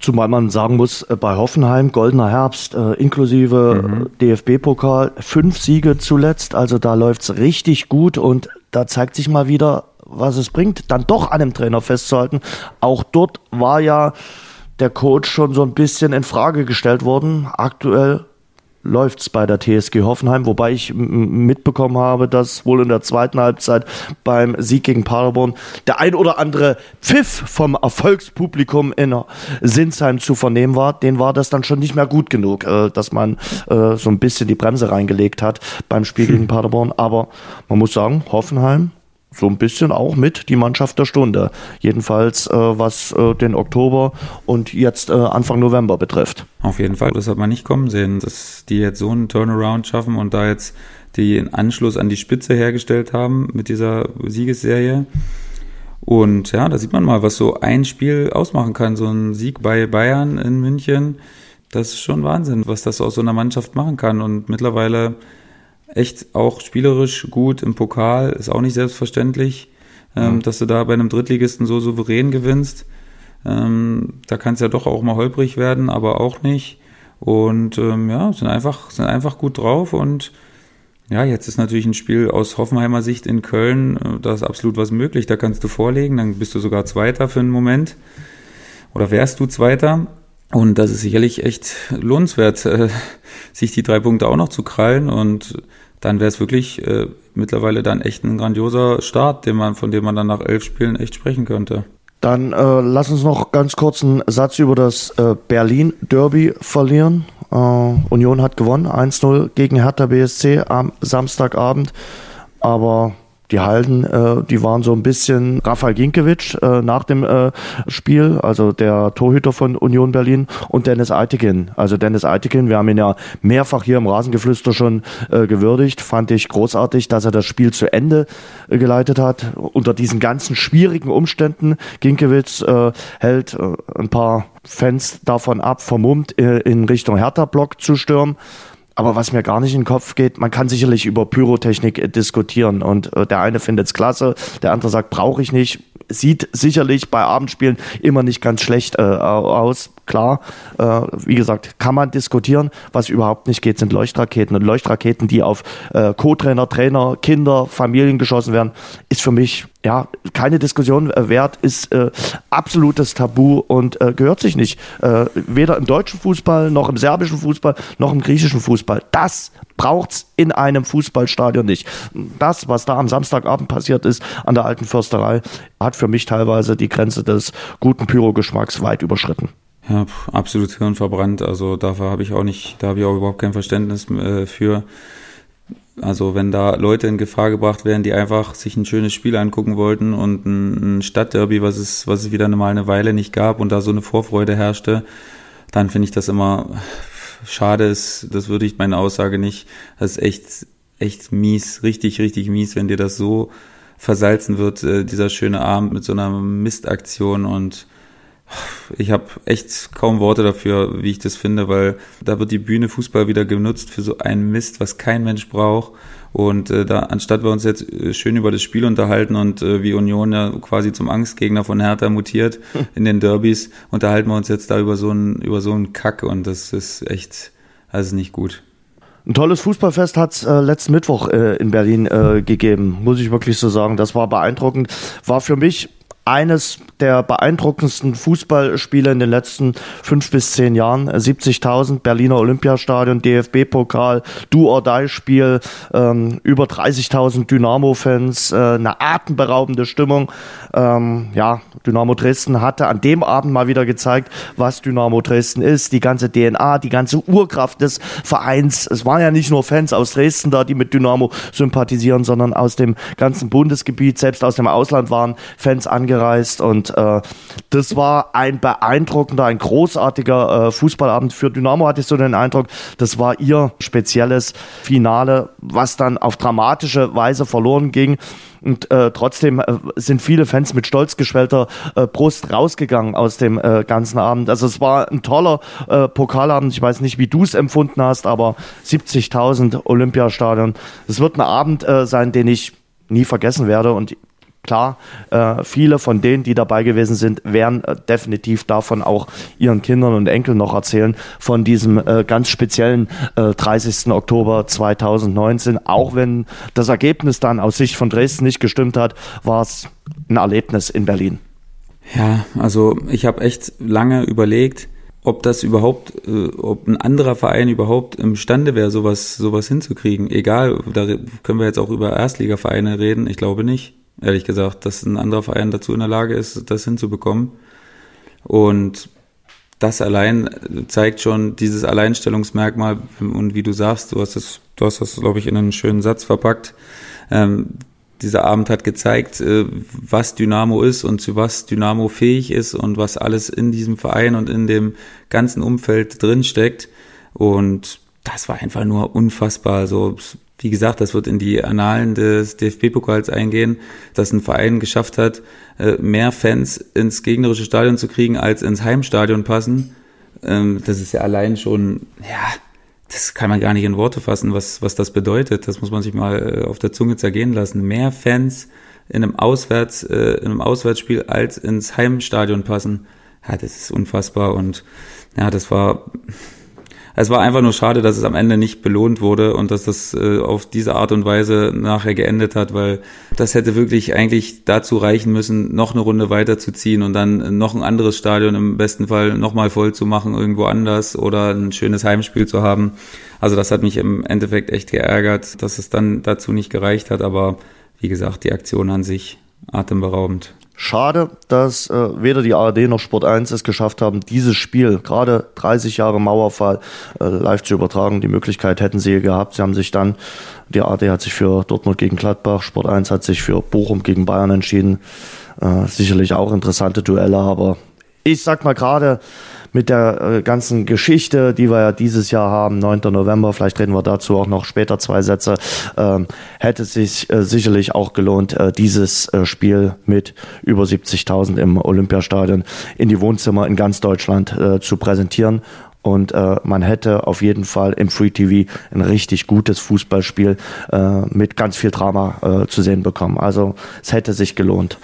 Zumal man sagen muss, äh, bei Hoffenheim, goldener Herbst, äh, inklusive mhm. DFB-Pokal, fünf Siege zuletzt, also da läuft's richtig gut und da zeigt sich mal wieder, was es bringt, dann doch an dem Trainer festzuhalten. Auch dort war ja der Coach schon so ein bisschen in Frage gestellt worden. Aktuell läuft's bei der TSG Hoffenheim, wobei ich mitbekommen habe, dass wohl in der zweiten Halbzeit beim Sieg gegen Paderborn der ein oder andere Pfiff vom Erfolgspublikum in Sinsheim zu vernehmen war. Den war das dann schon nicht mehr gut genug, äh, dass man äh, so ein bisschen die Bremse reingelegt hat beim Spiel gegen Paderborn. Aber man muss sagen, Hoffenheim so ein bisschen auch mit die Mannschaft der Stunde. Jedenfalls äh, was äh, den Oktober und jetzt äh, Anfang November betrifft. Auf jeden Fall, das hat man nicht kommen sehen, dass die jetzt so einen Turnaround schaffen und da jetzt den Anschluss an die Spitze hergestellt haben mit dieser Siegesserie. Und ja, da sieht man mal, was so ein Spiel ausmachen kann. So ein Sieg bei Bayern in München, das ist schon Wahnsinn, was das aus so einer Mannschaft machen kann. Und mittlerweile echt auch spielerisch gut im Pokal, ist auch nicht selbstverständlich, ähm, mhm. dass du da bei einem Drittligisten so souverän gewinnst. Ähm, da kann es ja doch auch mal holprig werden, aber auch nicht. Und ähm, ja, sind einfach, sind einfach gut drauf und ja, jetzt ist natürlich ein Spiel aus Hoffenheimer Sicht in Köln, äh, da ist absolut was möglich. Da kannst du vorlegen, dann bist du sogar Zweiter für einen Moment. Oder wärst du Zweiter? Und das ist sicherlich echt lohnenswert, äh, sich die drei Punkte auch noch zu krallen. Und dann wäre es wirklich äh, mittlerweile dann echt ein grandioser Start, den man, von dem man dann nach elf Spielen echt sprechen könnte. Dann äh, lass uns noch ganz kurz einen Satz über das äh, Berlin-Derby verlieren. Äh, Union hat gewonnen, 1-0 gegen Hertha BSC am Samstagabend. Aber die Halden, äh, die waren so ein bisschen Rafael Ginkiewicz äh, nach dem äh, Spiel, also der Torhüter von Union Berlin und Dennis Eitekin. Also Dennis Eitekin, wir haben ihn ja mehrfach hier im Rasengeflüster schon äh, gewürdigt, fand ich großartig, dass er das Spiel zu Ende äh, geleitet hat. Unter diesen ganzen schwierigen Umständen, Ginkiewicz äh, hält äh, ein paar Fans davon ab, vermummt äh, in Richtung Hertha-Block zu stürmen. Aber was mir gar nicht in den Kopf geht, man kann sicherlich über Pyrotechnik äh, diskutieren und äh, der eine findet es klasse, der andere sagt, brauche ich nicht. Sieht sicherlich bei Abendspielen immer nicht ganz schlecht äh, aus, klar. Äh, wie gesagt, kann man diskutieren. Was überhaupt nicht geht, sind Leuchtraketen. Und Leuchtraketen, die auf äh, Co-Trainer, Trainer, Kinder, Familien geschossen werden, ist für mich ja, keine Diskussion wert, ist äh, absolutes Tabu und äh, gehört sich nicht. Äh, weder im deutschen Fußball, noch im serbischen Fußball, noch im griechischen Fußball. Das braucht's in einem Fußballstadion nicht. Das, was da am Samstagabend passiert ist an der alten Försterei, hat für mich teilweise die Grenze des guten Pyrogeschmacks weit überschritten. Ja, absolut hirnverbrannt. Also dafür habe ich auch nicht, da habe ich auch überhaupt kein Verständnis äh, für. Also wenn da Leute in Gefahr gebracht werden, die einfach sich ein schönes Spiel angucken wollten und ein, ein Stadtderby, was es, was es wieder mal eine Weile nicht gab und da so eine Vorfreude herrschte, dann finde ich das immer schade. Ist, das würde ich meine Aussage nicht. Das ist echt, echt mies, richtig, richtig mies, wenn dir das so versalzen wird, äh, dieser schöne Abend mit so einer Mistaktion und ich habe echt kaum Worte dafür, wie ich das finde, weil da wird die Bühne Fußball wieder genutzt für so einen Mist, was kein Mensch braucht. Und äh, da, anstatt wir uns jetzt äh, schön über das Spiel unterhalten und äh, wie Union ja quasi zum Angstgegner von Hertha mutiert in den Derbys, unterhalten wir uns jetzt da über so einen, über so einen Kack und das ist echt, also nicht gut. Ein tolles Fußballfest hat es äh, letzten Mittwoch äh, in Berlin äh, gegeben, muss ich wirklich so sagen. Das war beeindruckend. War für mich eines der beeindruckendsten Fußballspiele in den letzten fünf bis zehn Jahren. 70.000 Berliner Olympiastadion, DFB-Pokal, Do-or-Die-Spiel, ähm, über 30.000 Dynamo-Fans, äh, eine atemberaubende Stimmung. Ähm, ja, Dynamo Dresden hatte an dem Abend mal wieder gezeigt, was Dynamo Dresden ist, die ganze DNA, die ganze Urkraft des Vereins. Es waren ja nicht nur Fans aus Dresden da, die mit Dynamo sympathisieren, sondern aus dem ganzen Bundesgebiet, selbst aus dem Ausland waren Fans angereist und äh, das war ein beeindruckender, ein großartiger äh, Fußballabend für Dynamo, hatte ich so den Eindruck. Das war ihr spezielles Finale, was dann auf dramatische Weise verloren ging. Und äh, trotzdem äh, sind viele Fans mit stolz geschwellter äh, Brust rausgegangen aus dem äh, ganzen Abend. Also es war ein toller äh, Pokalabend. Ich weiß nicht, wie du es empfunden hast, aber 70.000 Olympiastadion. Es wird ein Abend äh, sein, den ich nie vergessen werde. Und klar, äh, viele von denen, die dabei gewesen sind, werden äh, definitiv davon auch ihren Kindern und Enkeln noch erzählen, von diesem äh, ganz speziellen äh, 30. Oktober 2019. Auch wenn das Ergebnis dann aus Sicht von Dresden nicht gestimmt hat, war es ein Erlebnis in Berlin. Ja, also ich habe echt lange überlegt, ob das überhaupt, äh, ob ein anderer Verein überhaupt imstande wäre, sowas, sowas hinzukriegen. Egal, da können wir jetzt auch über Erstligavereine reden. Ich glaube nicht ehrlich gesagt, dass ein anderer Verein dazu in der Lage ist, das hinzubekommen. Und das allein zeigt schon dieses Alleinstellungsmerkmal und wie du sagst, du hast es, du hast das, glaube ich, in einen schönen Satz verpackt. Ähm, dieser Abend hat gezeigt, äh, was Dynamo ist und zu was Dynamo fähig ist und was alles in diesem Verein und in dem ganzen Umfeld drinsteckt. Und das war einfach nur unfassbar. Also wie gesagt, das wird in die Annalen des DFB-Pokals eingehen, dass ein Verein geschafft hat, äh, mehr Fans ins gegnerische Stadion zu kriegen, als ins Heimstadion passen. Ähm, das ist ja allein schon, ja, das kann man gar nicht in Worte fassen, was, was das bedeutet. Das muss man sich mal äh, auf der Zunge zergehen lassen. Mehr Fans in einem Auswärts, äh, in einem Auswärtsspiel als ins Heimstadion passen. Ja, das ist unfassbar und ja, das war, es war einfach nur schade, dass es am Ende nicht belohnt wurde und dass das äh, auf diese Art und Weise nachher geendet hat, weil das hätte wirklich eigentlich dazu reichen müssen, noch eine Runde weiterzuziehen und dann noch ein anderes Stadion im besten Fall nochmal voll zu machen, irgendwo anders oder ein schönes Heimspiel zu haben. Also das hat mich im Endeffekt echt geärgert, dass es dann dazu nicht gereicht hat, aber wie gesagt, die Aktion an sich atemberaubend. Schade, dass äh, weder die ARD noch Sport 1 es geschafft haben, dieses Spiel, gerade 30 Jahre Mauerfall, äh, live zu übertragen. Die Möglichkeit hätten sie gehabt. Sie haben sich dann, die ARD hat sich für Dortmund gegen Gladbach, Sport 1 hat sich für Bochum gegen Bayern entschieden. Äh, sicherlich auch interessante Duelle, aber ich sag mal gerade, mit der äh, ganzen Geschichte, die wir ja dieses Jahr haben, 9. November, vielleicht reden wir dazu auch noch später zwei Sätze, ähm, hätte es sich äh, sicherlich auch gelohnt, äh, dieses Spiel mit über 70.000 im Olympiastadion in die Wohnzimmer in ganz Deutschland zu präsentieren. Und äh, man hätte auf jeden Fall im Free TV ein richtig gutes Fußballspiel äh, mit ganz viel Drama äh, zu sehen bekommen. Also es hätte sich gelohnt.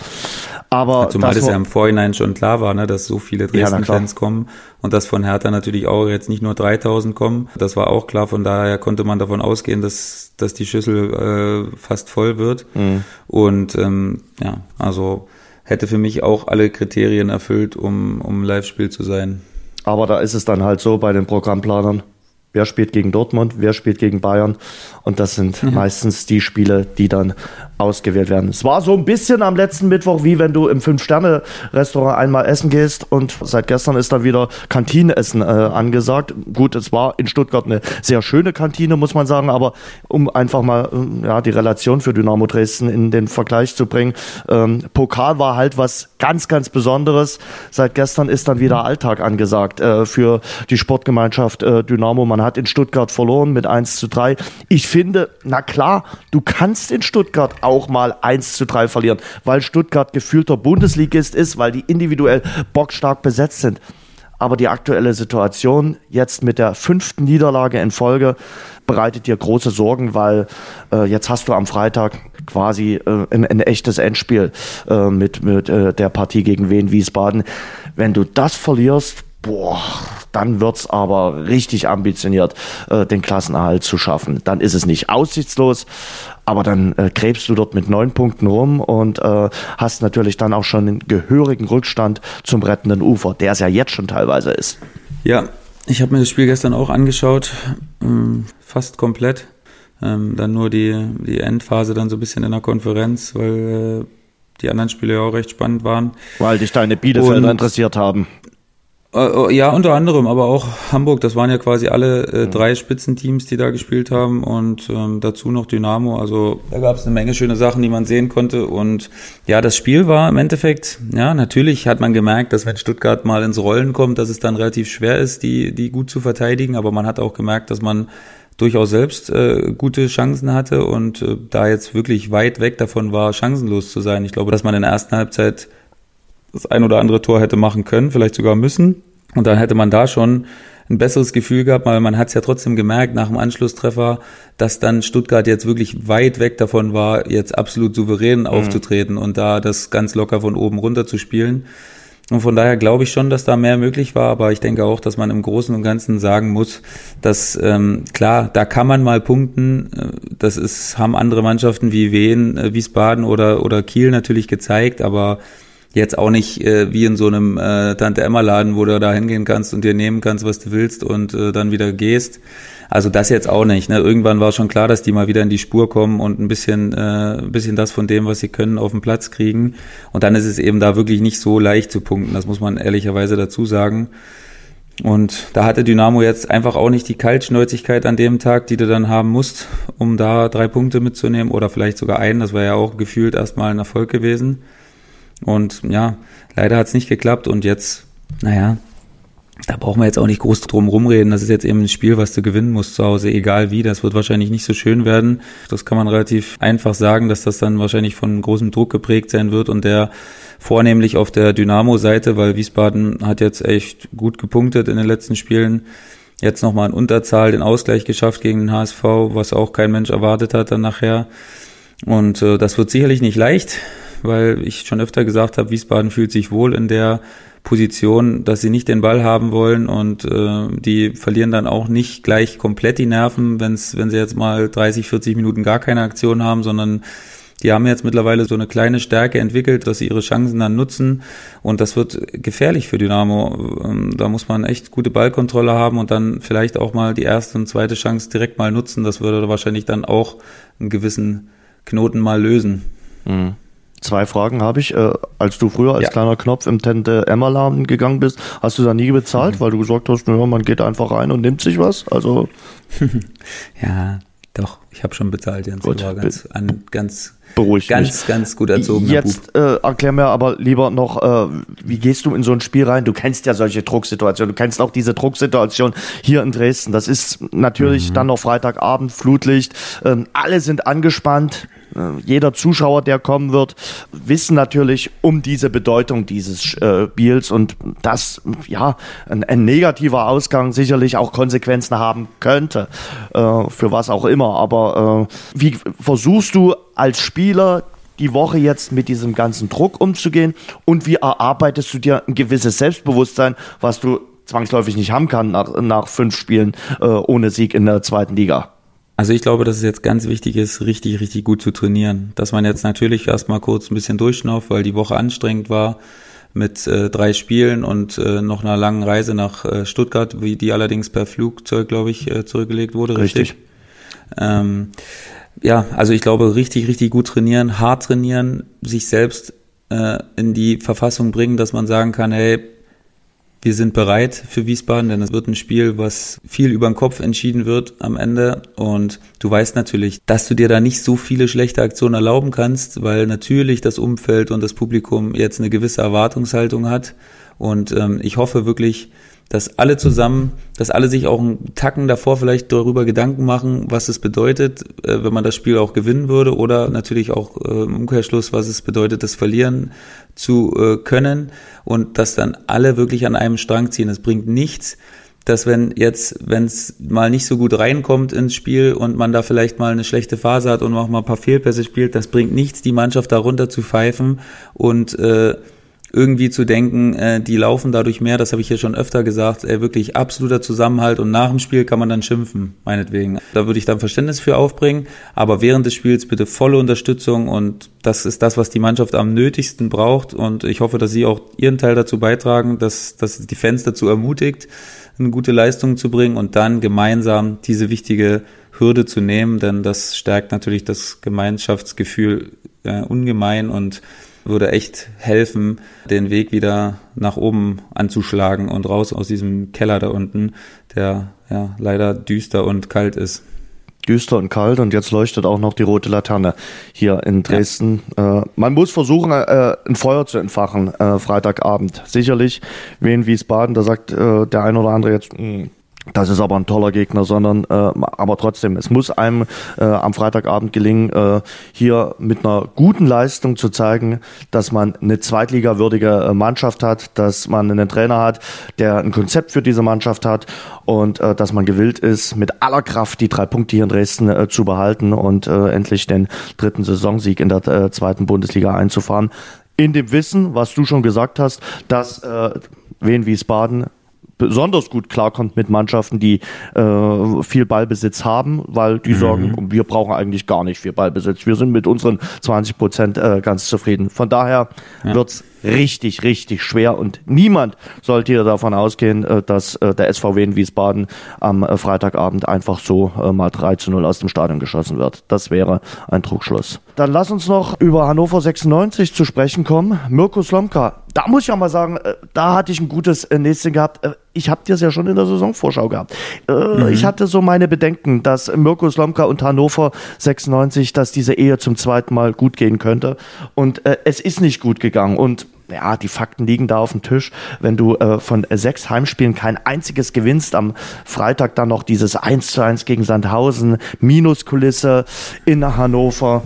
Aber Zumal es ja im Vorhinein schon klar war, ne, dass so viele Dresden-Fans ja, kommen und dass von Hertha natürlich auch jetzt nicht nur 3000 kommen. Das war auch klar, von daher konnte man davon ausgehen, dass, dass die Schüssel äh, fast voll wird. Mhm. Und ähm, ja, also hätte für mich auch alle Kriterien erfüllt, um, um Live-Spiel zu sein. Aber da ist es dann halt so bei den Programmplanern. Wer spielt gegen Dortmund, wer spielt gegen Bayern? Und das sind mhm. meistens die Spiele, die dann ausgewählt werden. Es war so ein bisschen am letzten Mittwoch, wie wenn du im Fünf-Sterne-Restaurant einmal essen gehst und seit gestern ist dann wieder Kantineessen äh, angesagt. Gut, es war in Stuttgart eine sehr schöne Kantine, muss man sagen, aber um einfach mal äh, ja, die Relation für Dynamo Dresden in den Vergleich zu bringen, ähm, Pokal war halt was ganz, ganz Besonderes. Seit gestern ist dann wieder Alltag angesagt äh, für die Sportgemeinschaft äh, Dynamo. Man hat in Stuttgart verloren mit 1 zu 3. Ich finde, na klar, du kannst in Stuttgart auch mal 1 zu 3 verlieren, weil Stuttgart gefühlter Bundesligist ist, weil die individuell bockstark besetzt sind. Aber die aktuelle Situation jetzt mit der fünften Niederlage in Folge bereitet dir große Sorgen, weil äh, jetzt hast du am Freitag quasi äh, ein, ein, echtes Endspiel äh, mit, mit äh, der Partie gegen Wien Wiesbaden. Wenn du das verlierst, boah, dann wird's aber richtig ambitioniert, äh, den Klassenerhalt zu schaffen. Dann ist es nicht aussichtslos, aber dann äh, gräbst du dort mit neun Punkten rum und äh, hast natürlich dann auch schon einen gehörigen Rückstand zum rettenden Ufer, der es ja jetzt schon teilweise ist. Ja, ich habe mir das Spiel gestern auch angeschaut, ähm, fast komplett. Ähm, dann nur die, die Endphase dann so ein bisschen in der Konferenz, weil äh, die anderen Spiele ja auch recht spannend waren. Weil dich deine Bielefelder interessiert haben. Äh, ja, unter anderem, aber auch Hamburg. Das waren ja quasi alle äh, mhm. drei Spitzenteams, die da gespielt haben und ähm, dazu noch Dynamo. Also da gab es eine Menge schöne Sachen, die man sehen konnte. Und ja, das Spiel war im Endeffekt, ja, natürlich hat man gemerkt, dass wenn Stuttgart mal ins Rollen kommt, dass es dann relativ schwer ist, die, die gut zu verteidigen. Aber man hat auch gemerkt, dass man durchaus selbst äh, gute Chancen hatte und äh, da jetzt wirklich weit weg davon war, chancenlos zu sein. Ich glaube, dass man in der ersten Halbzeit das ein oder andere Tor hätte machen können, vielleicht sogar müssen. Und dann hätte man da schon ein besseres Gefühl gehabt, weil man hat es ja trotzdem gemerkt nach dem Anschlusstreffer, dass dann Stuttgart jetzt wirklich weit weg davon war, jetzt absolut souverän mhm. aufzutreten und da das ganz locker von oben runter zu spielen. Und von daher glaube ich schon, dass da mehr möglich war, aber ich denke auch, dass man im Großen und Ganzen sagen muss, dass ähm, klar, da kann man mal punkten. Äh, das ist, haben andere Mannschaften wie Wien, äh, Wiesbaden oder, oder Kiel natürlich gezeigt, aber jetzt auch nicht äh, wie in so einem äh, Tante Emma Laden, wo du da hingehen kannst und dir nehmen kannst, was du willst und äh, dann wieder gehst. Also das jetzt auch nicht. Ne? Irgendwann war schon klar, dass die mal wieder in die Spur kommen und ein bisschen, äh, ein bisschen das von dem, was sie können, auf den Platz kriegen. Und dann ist es eben da wirklich nicht so leicht zu punkten. Das muss man ehrlicherweise dazu sagen. Und da hatte Dynamo jetzt einfach auch nicht die Kaltschnäuzigkeit an dem Tag, die du dann haben musst, um da drei Punkte mitzunehmen oder vielleicht sogar einen. Das war ja auch gefühlt erstmal ein Erfolg gewesen. Und ja, leider hat es nicht geklappt und jetzt, naja, da brauchen wir jetzt auch nicht groß drum rumreden. Das ist jetzt eben ein Spiel, was du gewinnen musst zu Hause, egal wie. Das wird wahrscheinlich nicht so schön werden. Das kann man relativ einfach sagen, dass das dann wahrscheinlich von großem Druck geprägt sein wird und der vornehmlich auf der Dynamo-Seite, weil Wiesbaden hat jetzt echt gut gepunktet in den letzten Spielen. Jetzt nochmal in Unterzahl den Ausgleich geschafft gegen den HSV, was auch kein Mensch erwartet hat dann nachher. Und äh, das wird sicherlich nicht leicht weil ich schon öfter gesagt habe, Wiesbaden fühlt sich wohl in der Position, dass sie nicht den Ball haben wollen und äh, die verlieren dann auch nicht gleich komplett die Nerven, wenn's, wenn sie jetzt mal 30, 40 Minuten gar keine Aktion haben, sondern die haben jetzt mittlerweile so eine kleine Stärke entwickelt, dass sie ihre Chancen dann nutzen und das wird gefährlich für Dynamo. Ähm, da muss man echt gute Ballkontrolle haben und dann vielleicht auch mal die erste und zweite Chance direkt mal nutzen. Das würde wahrscheinlich dann auch einen gewissen Knoten mal lösen. Mhm. Zwei Fragen habe ich. Äh, als du früher als ja. kleiner Knopf im Tente Emma-Laden gegangen bist, hast du da nie bezahlt, mhm. weil du gesagt hast, naja, man geht einfach rein und nimmt sich was? Also. ja, doch, ich habe schon bezahlt, Jens. Gut, war ganz, an, ganz, beruhigt ganz, mich. ganz gut erzogen. Jetzt äh, erklär mir aber lieber noch, äh, wie gehst du in so ein Spiel rein? Du kennst ja solche Drucksituationen. Du kennst auch diese Drucksituation hier in Dresden. Das ist natürlich mhm. dann noch Freitagabend, Flutlicht. Ähm, alle sind angespannt. Äh, jeder Zuschauer, der kommen wird, wissen natürlich um diese Bedeutung dieses äh, Spiels und dass ja ein, ein, negativer Ausgang sicherlich auch Konsequenzen haben könnte, äh, für was auch immer. Aber wie versuchst du als Spieler die Woche jetzt mit diesem ganzen Druck umzugehen und wie erarbeitest du dir ein gewisses Selbstbewusstsein, was du zwangsläufig nicht haben kann nach, nach fünf Spielen äh, ohne Sieg in der zweiten Liga? Also ich glaube, dass es jetzt ganz wichtig ist, richtig, richtig gut zu trainieren. Dass man jetzt natürlich erstmal kurz ein bisschen durchschnauft, weil die Woche anstrengend war mit äh, drei Spielen und äh, noch einer langen Reise nach äh, Stuttgart, wie die allerdings per Flugzeug, glaube ich, äh, zurückgelegt wurde. Richtig. richtig. Ähm, ja, also ich glaube, richtig, richtig gut trainieren, hart trainieren, sich selbst äh, in die Verfassung bringen, dass man sagen kann, hey, wir sind bereit für Wiesbaden, denn es wird ein Spiel, was viel über den Kopf entschieden wird am Ende. Und du weißt natürlich, dass du dir da nicht so viele schlechte Aktionen erlauben kannst, weil natürlich das Umfeld und das Publikum jetzt eine gewisse Erwartungshaltung hat. Und ähm, ich hoffe wirklich, dass alle zusammen, dass alle sich auch einen Tacken davor vielleicht darüber Gedanken machen, was es bedeutet, äh, wenn man das Spiel auch gewinnen würde oder natürlich auch äh, im Umkehrschluss, was es bedeutet, das verlieren zu äh, können und dass dann alle wirklich an einem Strang ziehen. Es bringt nichts, dass wenn jetzt, wenn es mal nicht so gut reinkommt ins Spiel und man da vielleicht mal eine schlechte Phase hat und auch mal ein paar Fehlpässe spielt, das bringt nichts, die Mannschaft darunter zu pfeifen und äh, irgendwie zu denken, äh, die laufen dadurch mehr, das habe ich hier schon öfter gesagt, äh, wirklich absoluter Zusammenhalt und nach dem Spiel kann man dann schimpfen, meinetwegen. Da würde ich dann Verständnis für aufbringen, aber während des Spiels bitte volle Unterstützung und das ist das, was die Mannschaft am nötigsten braucht und ich hoffe, dass sie auch ihren Teil dazu beitragen, dass, dass die Fans dazu ermutigt, eine gute Leistung zu bringen und dann gemeinsam diese wichtige Hürde zu nehmen, denn das stärkt natürlich das Gemeinschaftsgefühl äh, ungemein und würde echt helfen, den Weg wieder nach oben anzuschlagen und raus aus diesem Keller da unten, der ja leider düster und kalt ist düster und kalt und jetzt leuchtet auch noch die rote Laterne hier in Dresden. Ja. Äh, man muss versuchen, äh, ein Feuer zu entfachen, äh, Freitagabend. Sicherlich, wie Wiesbaden, da sagt äh, der ein oder andere jetzt, mh, hm, das ist aber ein toller Gegner, sondern äh, aber trotzdem, es muss einem äh, am Freitagabend gelingen, äh, hier mit einer guten Leistung zu zeigen, dass man eine zweitligawürdige äh, Mannschaft hat, dass man einen Trainer hat, der ein Konzept für diese Mannschaft hat und äh, dass man gewillt ist, mit aller Kraft die drei Punkte hier in Dresden äh, zu behalten und äh, endlich den dritten Saisonsieg in der äh, zweiten Bundesliga einzufahren. In dem Wissen, was du schon gesagt hast, dass äh, Wien Wiesbaden besonders gut klarkommt mit Mannschaften, die äh, viel Ballbesitz haben, weil die mhm. sagen, wir brauchen eigentlich gar nicht viel Ballbesitz. Wir sind mit unseren 20 Prozent äh, ganz zufrieden. Von daher ja. wird's richtig, richtig schwer und niemand sollte hier davon ausgehen, äh, dass äh, der SVW in Wiesbaden am äh, Freitagabend einfach so mal 3 zu 0 aus dem Stadion geschossen wird. Das wäre ein Trugschluss. Dann lass uns noch über Hannover 96 zu sprechen kommen. Mirko Slomka, da muss ich auch mal sagen, da hatte ich ein gutes Nächste gehabt. Ich habe dir es ja schon in der Saisonvorschau gehabt. Mhm. Ich hatte so meine Bedenken, dass Mirko Slomka und Hannover 96, dass diese Ehe zum zweiten Mal gut gehen könnte. Und es ist nicht gut gegangen. Und ja, die Fakten liegen da auf dem Tisch. Wenn du äh, von sechs Heimspielen kein einziges gewinnst, am Freitag dann noch dieses 1 zu 1 gegen Sandhausen, Minuskulisse in Hannover,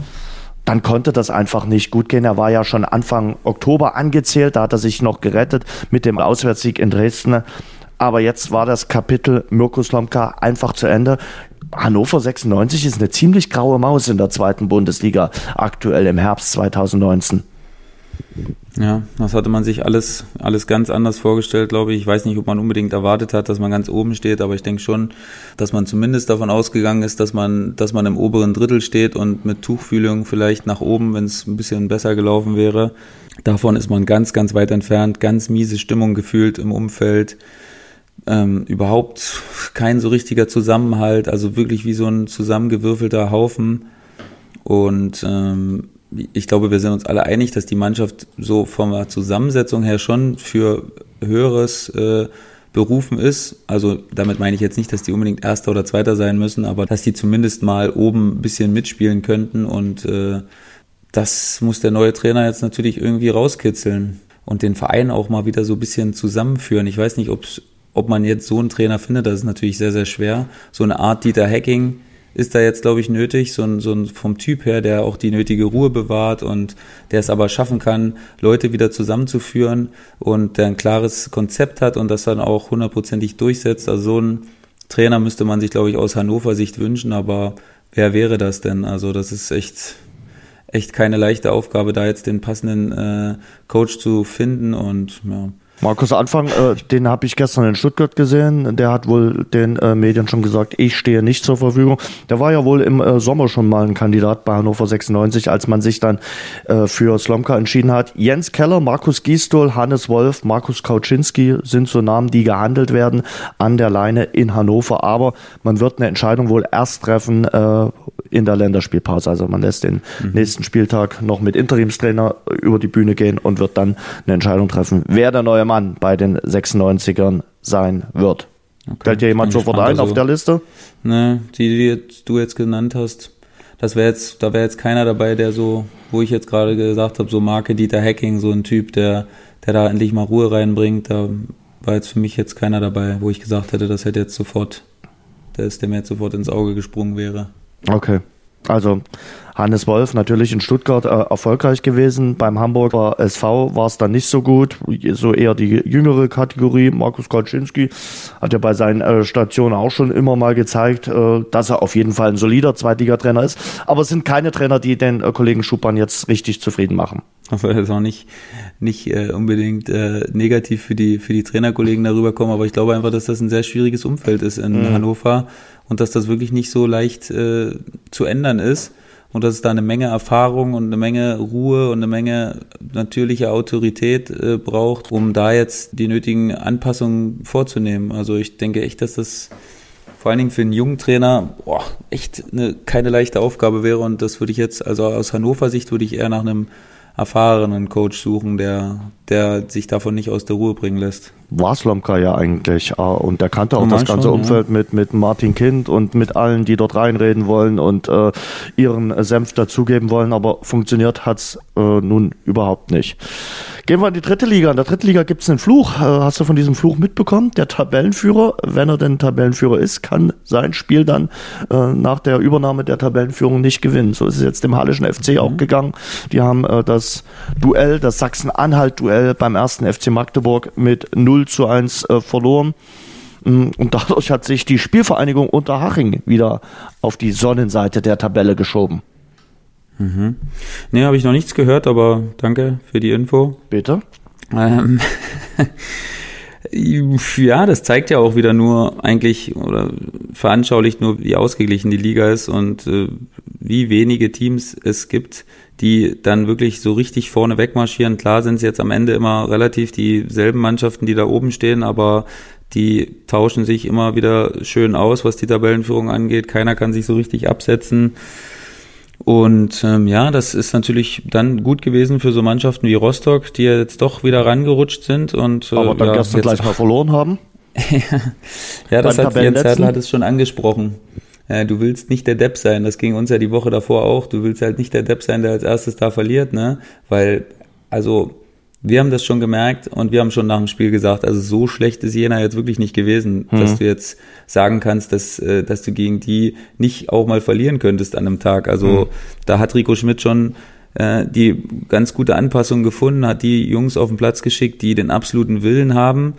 dann konnte das einfach nicht gut gehen. Er war ja schon Anfang Oktober angezählt, da hat er sich noch gerettet mit dem Auswärtssieg in Dresden. Aber jetzt war das Kapitel Mirko Slomka einfach zu Ende. Hannover 96 ist eine ziemlich graue Maus in der zweiten Bundesliga, aktuell im Herbst 2019. Ja, das hatte man sich alles, alles ganz anders vorgestellt, glaube ich. Ich weiß nicht, ob man unbedingt erwartet hat, dass man ganz oben steht, aber ich denke schon, dass man zumindest davon ausgegangen ist, dass man, dass man im oberen Drittel steht und mit Tuchfühlung vielleicht nach oben, wenn es ein bisschen besser gelaufen wäre. Davon ist man ganz, ganz weit entfernt, ganz miese Stimmung gefühlt im Umfeld. Ähm, überhaupt kein so richtiger Zusammenhalt, also wirklich wie so ein zusammengewürfelter Haufen. Und ähm, ich glaube, wir sind uns alle einig, dass die Mannschaft so von der Zusammensetzung her schon für höheres äh, berufen ist. Also damit meine ich jetzt nicht, dass die unbedingt Erster oder Zweiter sein müssen, aber dass die zumindest mal oben ein bisschen mitspielen könnten und äh, das muss der neue Trainer jetzt natürlich irgendwie rauskitzeln und den Verein auch mal wieder so ein bisschen zusammenführen. Ich weiß nicht, ob man jetzt so einen Trainer findet, das ist natürlich sehr, sehr schwer. So eine Art Dieter Hacking, ist da jetzt, glaube ich, nötig, so ein, so ein vom Typ her, der auch die nötige Ruhe bewahrt und der es aber schaffen kann, Leute wieder zusammenzuführen und der ein klares Konzept hat und das dann auch hundertprozentig durchsetzt. Also so ein Trainer müsste man sich, glaube ich, aus Hannover Sicht wünschen, aber wer wäre das denn? Also das ist echt, echt keine leichte Aufgabe, da jetzt den passenden äh, Coach zu finden und ja. Markus Anfang, äh, den habe ich gestern in Stuttgart gesehen. Der hat wohl den äh, Medien schon gesagt, ich stehe nicht zur Verfügung. Der war ja wohl im äh, Sommer schon mal ein Kandidat bei Hannover 96, als man sich dann äh, für Slomka entschieden hat. Jens Keller, Markus Gisdol, Hannes Wolf, Markus Kauczynski sind so Namen, die gehandelt werden an der Leine in Hannover. Aber man wird eine Entscheidung wohl erst treffen äh, in der Länderspielpause. Also man lässt den mhm. nächsten Spieltag noch mit Interimstrainer über die Bühne gehen und wird dann eine Entscheidung treffen, wer der neue Mann bei den 96ern sein wird. Okay. Fällt dir jemand sofort ein also, auf der Liste? Ne, die, die du jetzt genannt hast, das wäre jetzt, da wäre jetzt keiner dabei, der so, wo ich jetzt gerade gesagt habe, so Marke Dieter Hacking, so ein Typ, der, der da endlich mal Ruhe reinbringt. Da war jetzt für mich jetzt keiner dabei, wo ich gesagt hätte, das hätte jetzt sofort, der ist der mir jetzt sofort ins Auge gesprungen wäre. Okay. Also Hannes Wolf natürlich in Stuttgart äh, erfolgreich gewesen. Beim Hamburger SV war es dann nicht so gut. So eher die jüngere Kategorie. Markus Kolczynski hat ja bei seinen äh, Stationen auch schon immer mal gezeigt, äh, dass er auf jeden Fall ein solider Zweitligatrainer ist. Aber es sind keine Trainer, die den äh, Kollegen Schuppan jetzt richtig zufrieden machen. Aber das ist auch nicht, nicht äh, unbedingt äh, negativ für die, für die Trainerkollegen darüber kommen, aber ich glaube einfach, dass das ein sehr schwieriges Umfeld ist in mhm. Hannover und dass das wirklich nicht so leicht äh, zu ändern ist und dass es da eine Menge Erfahrung und eine Menge Ruhe und eine Menge natürliche Autorität äh, braucht, um da jetzt die nötigen Anpassungen vorzunehmen. Also ich denke echt, dass das vor allen Dingen für einen jungen Trainer boah, echt eine, keine leichte Aufgabe wäre und das würde ich jetzt, also aus Hannover Sicht würde ich eher nach einem erfahrenen Coach suchen, der, der sich davon nicht aus der Ruhe bringen lässt war Slomka ja eigentlich. Äh, und er kannte auch das ganze schon, Umfeld ja. mit, mit Martin Kind und mit allen, die dort reinreden wollen und äh, ihren Senf dazugeben wollen. Aber funktioniert hat's äh, nun überhaupt nicht. Gehen wir in die dritte Liga. In der dritten Liga gibt's einen Fluch. Äh, hast du von diesem Fluch mitbekommen? Der Tabellenführer, wenn er denn Tabellenführer ist, kann sein Spiel dann äh, nach der Übernahme der Tabellenführung nicht gewinnen. So ist es jetzt dem Hallischen FC mhm. auch gegangen. Die haben äh, das Duell, das Sachsen-Anhalt-Duell beim ersten FC Magdeburg mit 0 0 zu 1 äh, verloren. Mm, und dadurch hat sich die Spielvereinigung Unterhaching wieder auf die Sonnenseite der Tabelle geschoben. Mhm. Nee, habe ich noch nichts gehört, aber danke für die Info. Bitte. Ähm, ja, das zeigt ja auch wieder nur eigentlich oder veranschaulicht nur, wie ausgeglichen die Liga ist und äh, wie wenige Teams es gibt, die dann wirklich so richtig vorne wegmarschieren. Klar sind es jetzt am Ende immer relativ dieselben Mannschaften, die da oben stehen, aber die tauschen sich immer wieder schön aus, was die Tabellenführung angeht. Keiner kann sich so richtig absetzen. Und ähm, ja, das ist natürlich dann gut gewesen für so Mannschaften wie Rostock, die ja jetzt doch wieder rangerutscht sind und äh, aber dann ja, gestern gleich mal verloren haben. ja, das hat Jens Hertel hat es schon angesprochen äh, du willst nicht der Depp sein. Das ging uns ja die Woche davor auch. Du willst halt nicht der Depp sein, der als erstes da verliert, ne? Weil, also, wir haben das schon gemerkt und wir haben schon nach dem Spiel gesagt, also so schlecht ist Jena jetzt wirklich nicht gewesen, mhm. dass du jetzt sagen kannst, dass, äh, dass du gegen die nicht auch mal verlieren könntest an einem Tag. Also mhm. da hat Rico Schmidt schon äh, die ganz gute Anpassung gefunden, hat die Jungs auf den Platz geschickt, die den absoluten Willen haben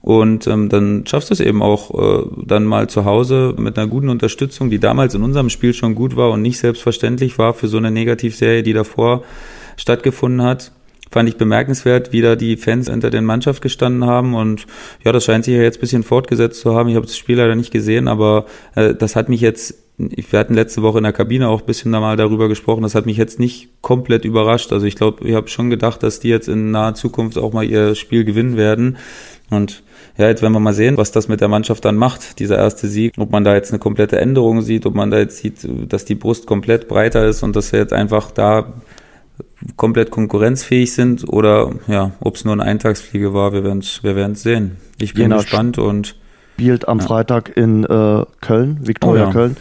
und ähm, dann schaffst du es eben auch äh, dann mal zu Hause mit einer guten Unterstützung, die damals in unserem Spiel schon gut war und nicht selbstverständlich war für so eine Negativserie, die davor stattgefunden hat. Fand ich bemerkenswert, wie da die Fans hinter den Mannschaft gestanden haben. Und ja, das scheint sich ja jetzt ein bisschen fortgesetzt zu haben. Ich habe das Spiel leider nicht gesehen, aber äh, das hat mich jetzt wir hatten letzte Woche in der Kabine auch ein bisschen mal darüber gesprochen. Das hat mich jetzt nicht komplett überrascht. Also ich glaube, ich habe schon gedacht, dass die jetzt in naher Zukunft auch mal ihr Spiel gewinnen werden. Und ja, jetzt werden wir mal sehen, was das mit der Mannschaft dann macht, dieser erste Sieg. Ob man da jetzt eine komplette Änderung sieht, ob man da jetzt sieht, dass die Brust komplett breiter ist und dass wir jetzt einfach da komplett konkurrenzfähig sind oder ja, ob es nur eine Eintagsfliege war, wir werden es wir werden's sehen. Ich bin Jena gespannt und spielt am ja. Freitag in äh, Köln, Viktoria oh, ja. Köln.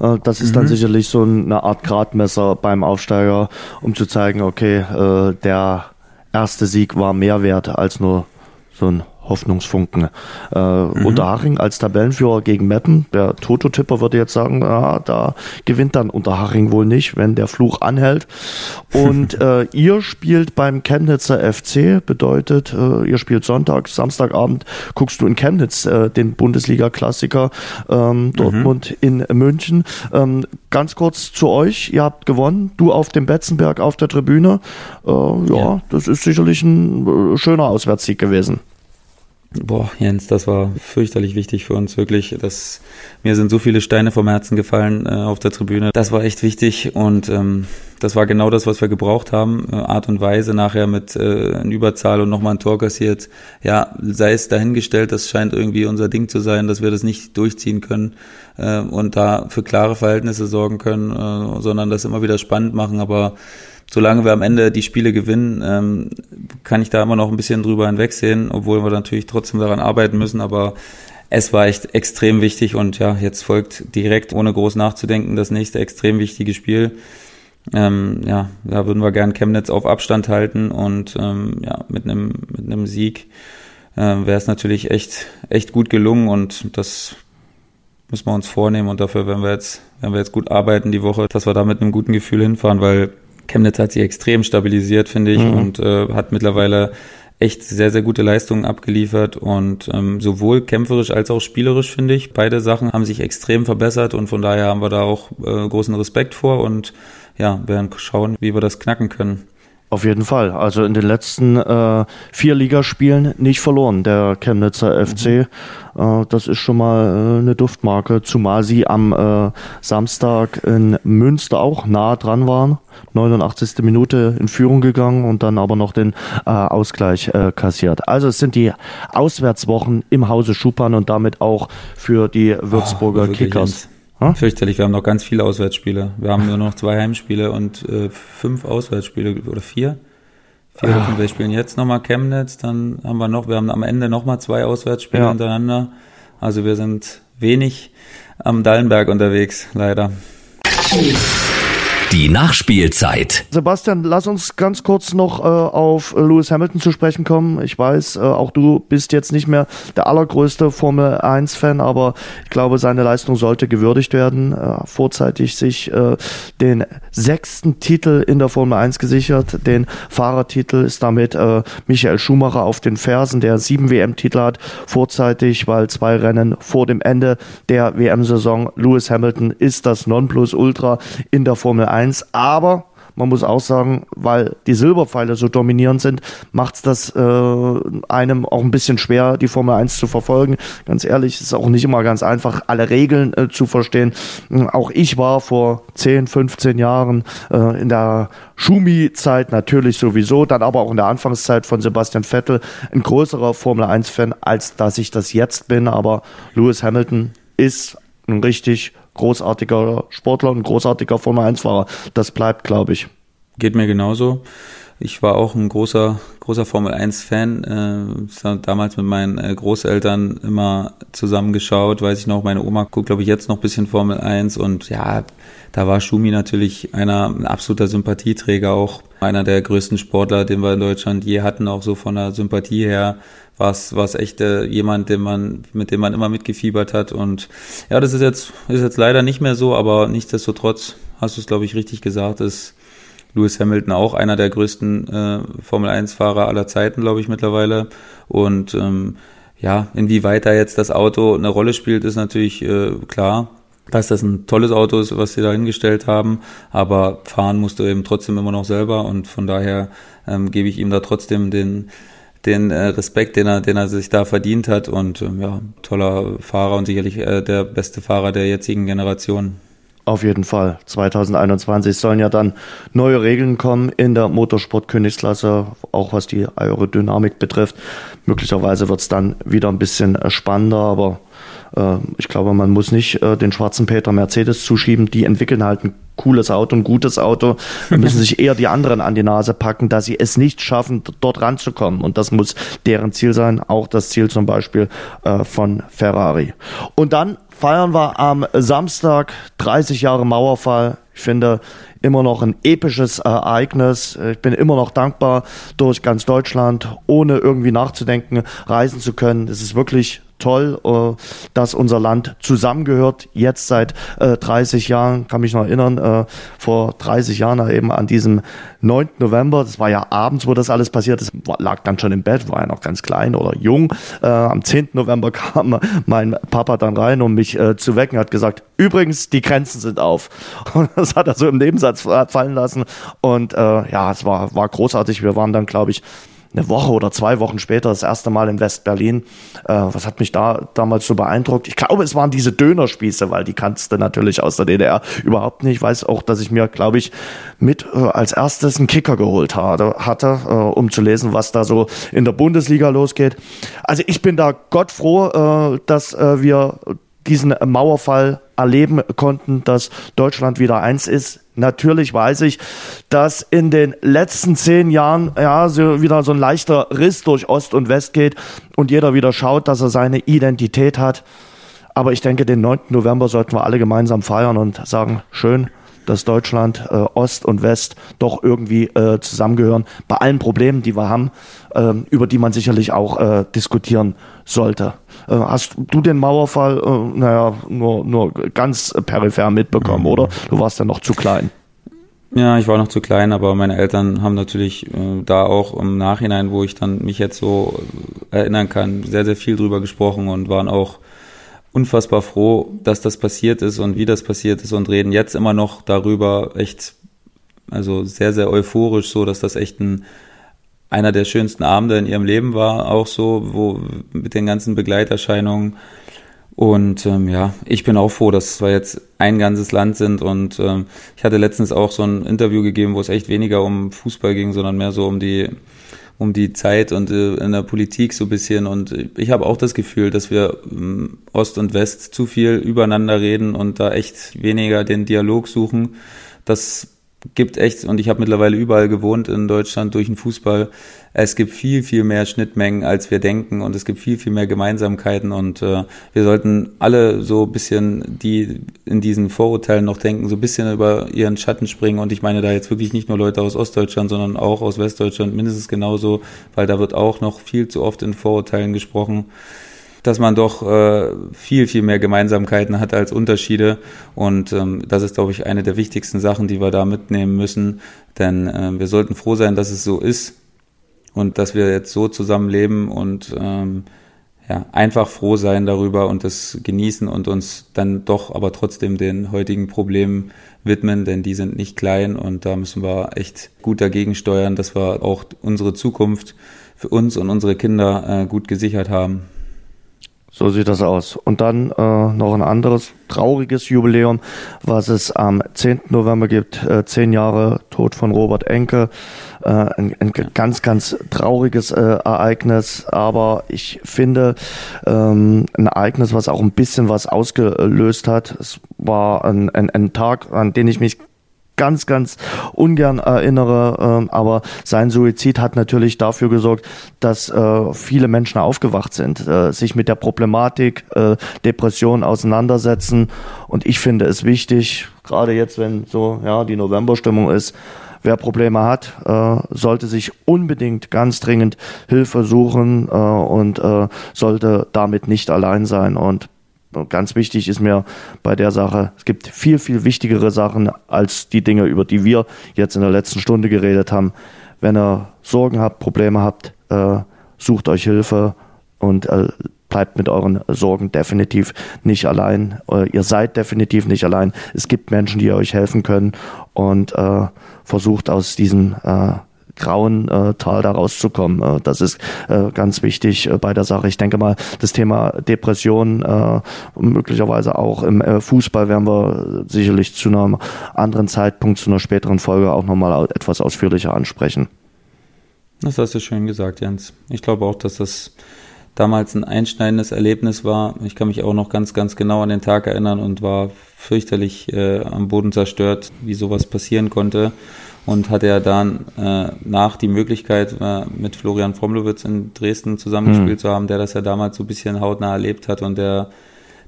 Äh, das ist mhm. dann sicherlich so eine Art Gradmesser beim Aufsteiger, um zu zeigen, okay, äh, der erste Sieg war mehr wert als nur so ein Hoffnungsfunken. Äh, mhm. Unterhaching als Tabellenführer gegen Meppen. Der Toto-Tipper würde jetzt sagen, ja, da gewinnt dann Unterhaching wohl nicht, wenn der Fluch anhält. Und äh, ihr spielt beim Chemnitzer FC, bedeutet, äh, ihr spielt Sonntag, Samstagabend guckst du in Chemnitz äh, den Bundesliga-Klassiker ähm, Dortmund mhm. in München. Ähm, ganz kurz zu euch, ihr habt gewonnen, du auf dem Betzenberg auf der Tribüne. Äh, ja, ja, das ist sicherlich ein äh, schöner Auswärtssieg gewesen. Boah, Jens, das war fürchterlich wichtig für uns, wirklich. Das, mir sind so viele Steine vom Herzen gefallen äh, auf der Tribüne. Das war echt wichtig und ähm, das war genau das, was wir gebraucht haben. Äh, Art und Weise nachher mit äh, einer Überzahl und nochmal ein Tor kassiert. Ja, sei es dahingestellt, das scheint irgendwie unser Ding zu sein, dass wir das nicht durchziehen können äh, und da für klare Verhältnisse sorgen können, äh, sondern das immer wieder spannend machen. Aber solange wir am Ende die Spiele gewinnen, ähm, kann ich da immer noch ein bisschen drüber hinwegsehen, obwohl wir natürlich trotzdem daran arbeiten müssen, aber es war echt extrem wichtig und ja, jetzt folgt direkt, ohne groß nachzudenken, das nächste extrem wichtige Spiel. Ähm, ja, da würden wir gern Chemnitz auf Abstand halten und ähm, ja, mit einem mit einem Sieg äh, wäre es natürlich echt, echt gut gelungen und das müssen wir uns vornehmen und dafür werden wir jetzt, werden wir jetzt gut arbeiten die Woche, dass wir da mit einem guten Gefühl hinfahren, weil Chemnitz hat sich extrem stabilisiert, finde ich, mhm. und äh, hat mittlerweile echt sehr, sehr gute Leistungen abgeliefert und ähm, sowohl kämpferisch als auch spielerisch, finde ich. Beide Sachen haben sich extrem verbessert und von daher haben wir da auch äh, großen Respekt vor und ja, werden schauen, wie wir das knacken können. Auf jeden Fall. Also in den letzten äh, vier Ligaspielen nicht verloren, der Chemnitzer FC. Mhm. Äh, das ist schon mal äh, eine Duftmarke, zumal sie am äh, Samstag in Münster auch nah dran waren. 89. Minute in Führung gegangen und dann aber noch den äh, Ausgleich äh, kassiert. Also es sind die Auswärtswochen im Hause Schupan und damit auch für die Würzburger oh, Kickers. Hm? Fürchterlich, wir haben noch ganz viele Auswärtsspiele. Wir haben nur noch zwei Heimspiele und äh, fünf Auswärtsspiele oder vier. Vier fünf. Wir spielen jetzt nochmal Chemnitz, dann haben wir noch, wir haben am Ende nochmal zwei Auswärtsspiele ja. hintereinander. Also wir sind wenig am Dallenberg unterwegs, leider. Die Nachspielzeit. Sebastian, lass uns ganz kurz noch äh, auf Lewis Hamilton zu sprechen kommen. Ich weiß, äh, auch du bist jetzt nicht mehr der allergrößte Formel 1-Fan, aber ich glaube, seine Leistung sollte gewürdigt werden. Äh, vorzeitig sich äh, den sechsten Titel in der Formel 1 gesichert. Den Fahrertitel ist damit äh, Michael Schumacher auf den Fersen, der sieben WM-Titel hat. Vorzeitig, weil zwei Rennen vor dem Ende der WM-Saison Lewis Hamilton ist das Nonplusultra in der Formel 1 1. Aber man muss auch sagen, weil die Silberpfeile so dominierend sind, macht es das äh, einem auch ein bisschen schwer, die Formel 1 zu verfolgen. Ganz ehrlich, ist auch nicht immer ganz einfach, alle Regeln äh, zu verstehen. Auch ich war vor 10, 15 Jahren äh, in der Schumi-Zeit natürlich sowieso, dann aber auch in der Anfangszeit von Sebastian Vettel ein größerer Formel 1-Fan, als dass ich das jetzt bin. Aber Lewis Hamilton ist ein richtig großartiger Sportler und großartiger Formel 1-Fahrer. Das bleibt, glaube ich. Geht mir genauso. Ich war auch ein großer, großer Formel 1-Fan. Äh, damals mit meinen äh, Großeltern immer zusammengeschaut. Weiß ich noch, meine Oma guckt, glaube ich, jetzt noch ein bisschen Formel 1. Und ja, da war Schumi natürlich einer, ein absoluter Sympathieträger, auch einer der größten Sportler, den wir in Deutschland je hatten, auch so von der Sympathie her war es, war echt äh, jemand, den man, mit dem man immer mitgefiebert hat. Und ja, das ist jetzt, ist jetzt leider nicht mehr so, aber nichtsdestotrotz hast du es, glaube ich, richtig gesagt, ist Lewis Hamilton auch einer der größten äh, Formel 1-Fahrer aller Zeiten, glaube ich, mittlerweile. Und ähm, ja, inwieweit da jetzt das Auto eine Rolle spielt, ist natürlich äh, klar dass das ein tolles Auto ist, was sie da hingestellt haben, aber fahren musst du eben trotzdem immer noch selber und von daher ähm, gebe ich ihm da trotzdem den, den äh, Respekt, den er, den er sich da verdient hat und ähm, ja, toller Fahrer und sicherlich äh, der beste Fahrer der jetzigen Generation. Auf jeden Fall. 2021 sollen ja dann neue Regeln kommen in der Motorsport-Königsklasse, auch was die Aerodynamik betrifft. Möglicherweise wird es dann wieder ein bisschen äh, spannender, aber äh, ich glaube, man muss nicht äh, den schwarzen Peter Mercedes zuschieben. Die entwickeln halt ein cooles Auto, ein gutes Auto. Müssen sich eher die anderen an die Nase packen, dass sie es nicht schaffen, dort ranzukommen. Und das muss deren Ziel sein. Auch das Ziel zum Beispiel äh, von Ferrari. Und dann feiern wir am Samstag 30 Jahre Mauerfall. Ich finde immer noch ein episches Ereignis. Ich bin immer noch dankbar, durch ganz Deutschland, ohne irgendwie nachzudenken, reisen zu können. Es ist wirklich toll, äh, dass unser Land zusammengehört. Jetzt seit äh, 30 Jahren, kann mich noch erinnern, äh, vor 30 Jahren eben an diesem 9. November, das war ja abends, wo das alles passiert ist, lag dann schon im Bett, war ja noch ganz klein oder jung. Äh, am 10. November kam mein Papa dann rein, um mich äh, zu wecken, hat gesagt, übrigens, die Grenzen sind auf. Und das hat er so im Nebensatz fallen lassen. Und äh, ja, es war, war großartig. Wir waren dann, glaube ich, eine Woche oder zwei Wochen später das erste Mal in West-Berlin. Äh, was hat mich da damals so beeindruckt? Ich glaube, es waren diese Dönerspieße, weil die kannst du natürlich aus der DDR überhaupt nicht. Ich weiß auch, dass ich mir, glaube ich, mit äh, als erstes einen Kicker geholt hatte, hatte äh, um zu lesen, was da so in der Bundesliga losgeht. Also ich bin da Gott froh, äh, dass äh, wir diesen Mauerfall erleben konnten, dass Deutschland wieder eins ist. Natürlich weiß ich, dass in den letzten zehn Jahren ja so wieder so ein leichter Riss durch Ost und West geht und jeder wieder schaut, dass er seine Identität hat. Aber ich denke, den 9. November sollten wir alle gemeinsam feiern und sagen, schön, dass Deutschland äh, Ost und West doch irgendwie äh, zusammengehören. Bei allen Problemen, die wir haben, äh, über die man sicherlich auch äh, diskutieren sollte. Äh, hast du den Mauerfall, äh, naja, nur, nur ganz peripher mitbekommen, mhm. oder? Du warst ja noch zu klein. Ja, ich war noch zu klein, aber meine Eltern haben natürlich äh, da auch im Nachhinein, wo ich dann mich jetzt so erinnern kann, sehr, sehr viel drüber gesprochen und waren auch unfassbar froh, dass das passiert ist und wie das passiert ist und reden jetzt immer noch darüber echt, also sehr, sehr euphorisch, so dass das echt ein, einer der schönsten Abende in ihrem Leben war, auch so, wo mit den ganzen Begleiterscheinungen. Und ähm, ja, ich bin auch froh, dass wir jetzt ein ganzes Land sind. Und ähm, ich hatte letztens auch so ein Interview gegeben, wo es echt weniger um Fußball ging, sondern mehr so um die um die Zeit und äh, in der Politik so bisschen. Und ich habe auch das Gefühl, dass wir ähm, Ost und West zu viel übereinander reden und da echt weniger den Dialog suchen. Das gibt echt, und ich habe mittlerweile überall gewohnt in Deutschland durch den Fußball, es gibt viel, viel mehr Schnittmengen, als wir denken und es gibt viel, viel mehr Gemeinsamkeiten und äh, wir sollten alle so bisschen, die in diesen Vorurteilen noch denken, so bisschen über ihren Schatten springen und ich meine da jetzt wirklich nicht nur Leute aus Ostdeutschland, sondern auch aus Westdeutschland mindestens genauso, weil da wird auch noch viel zu oft in Vorurteilen gesprochen dass man doch äh, viel, viel mehr Gemeinsamkeiten hat als Unterschiede. Und ähm, das ist, glaube ich, eine der wichtigsten Sachen, die wir da mitnehmen müssen. Denn äh, wir sollten froh sein, dass es so ist und dass wir jetzt so zusammenleben und ähm, ja, einfach froh sein darüber und das genießen und uns dann doch aber trotzdem den heutigen Problemen widmen, denn die sind nicht klein und da müssen wir echt gut dagegen steuern, dass wir auch unsere Zukunft für uns und unsere Kinder äh, gut gesichert haben. So sieht das aus. Und dann äh, noch ein anderes trauriges Jubiläum, was es am 10. November gibt. Äh, zehn Jahre Tod von Robert Enke. Äh, ein, ein ganz, ganz trauriges äh, Ereignis. Aber ich finde ähm, ein Ereignis, was auch ein bisschen was ausgelöst hat. Es war ein, ein, ein Tag, an den ich mich ganz, ganz ungern erinnere. Ähm, aber sein Suizid hat natürlich dafür gesorgt, dass äh, viele Menschen aufgewacht sind, äh, sich mit der Problematik äh, Depression auseinandersetzen. Und ich finde es wichtig, gerade jetzt, wenn so ja die Novemberstimmung ist, wer Probleme hat, äh, sollte sich unbedingt ganz dringend Hilfe suchen äh, und äh, sollte damit nicht allein sein. Und Ganz wichtig ist mir bei der Sache, es gibt viel, viel wichtigere Sachen als die Dinge, über die wir jetzt in der letzten Stunde geredet haben. Wenn ihr Sorgen habt, Probleme habt, äh, sucht euch Hilfe und äh, bleibt mit euren Sorgen definitiv nicht allein. Äh, ihr seid definitiv nicht allein. Es gibt Menschen, die euch helfen können und äh, versucht aus diesem äh, grauen äh, Tal da rauszukommen. Äh, das ist äh, ganz wichtig äh, bei der Sache. Ich denke mal, das Thema Depression, äh, möglicherweise auch im äh, Fußball werden wir sicherlich zu einem anderen Zeitpunkt, zu einer späteren Folge auch nochmal etwas ausführlicher ansprechen. Das hast du schön gesagt, Jens. Ich glaube auch, dass das damals ein einschneidendes Erlebnis war. Ich kann mich auch noch ganz, ganz genau an den Tag erinnern und war fürchterlich äh, am Boden zerstört, wie sowas passieren konnte und hatte ja dann äh, nach die Möglichkeit, äh, mit Florian Fromlowitz in Dresden zusammengespielt mhm. zu haben, der das ja damals so ein bisschen hautnah erlebt hat und der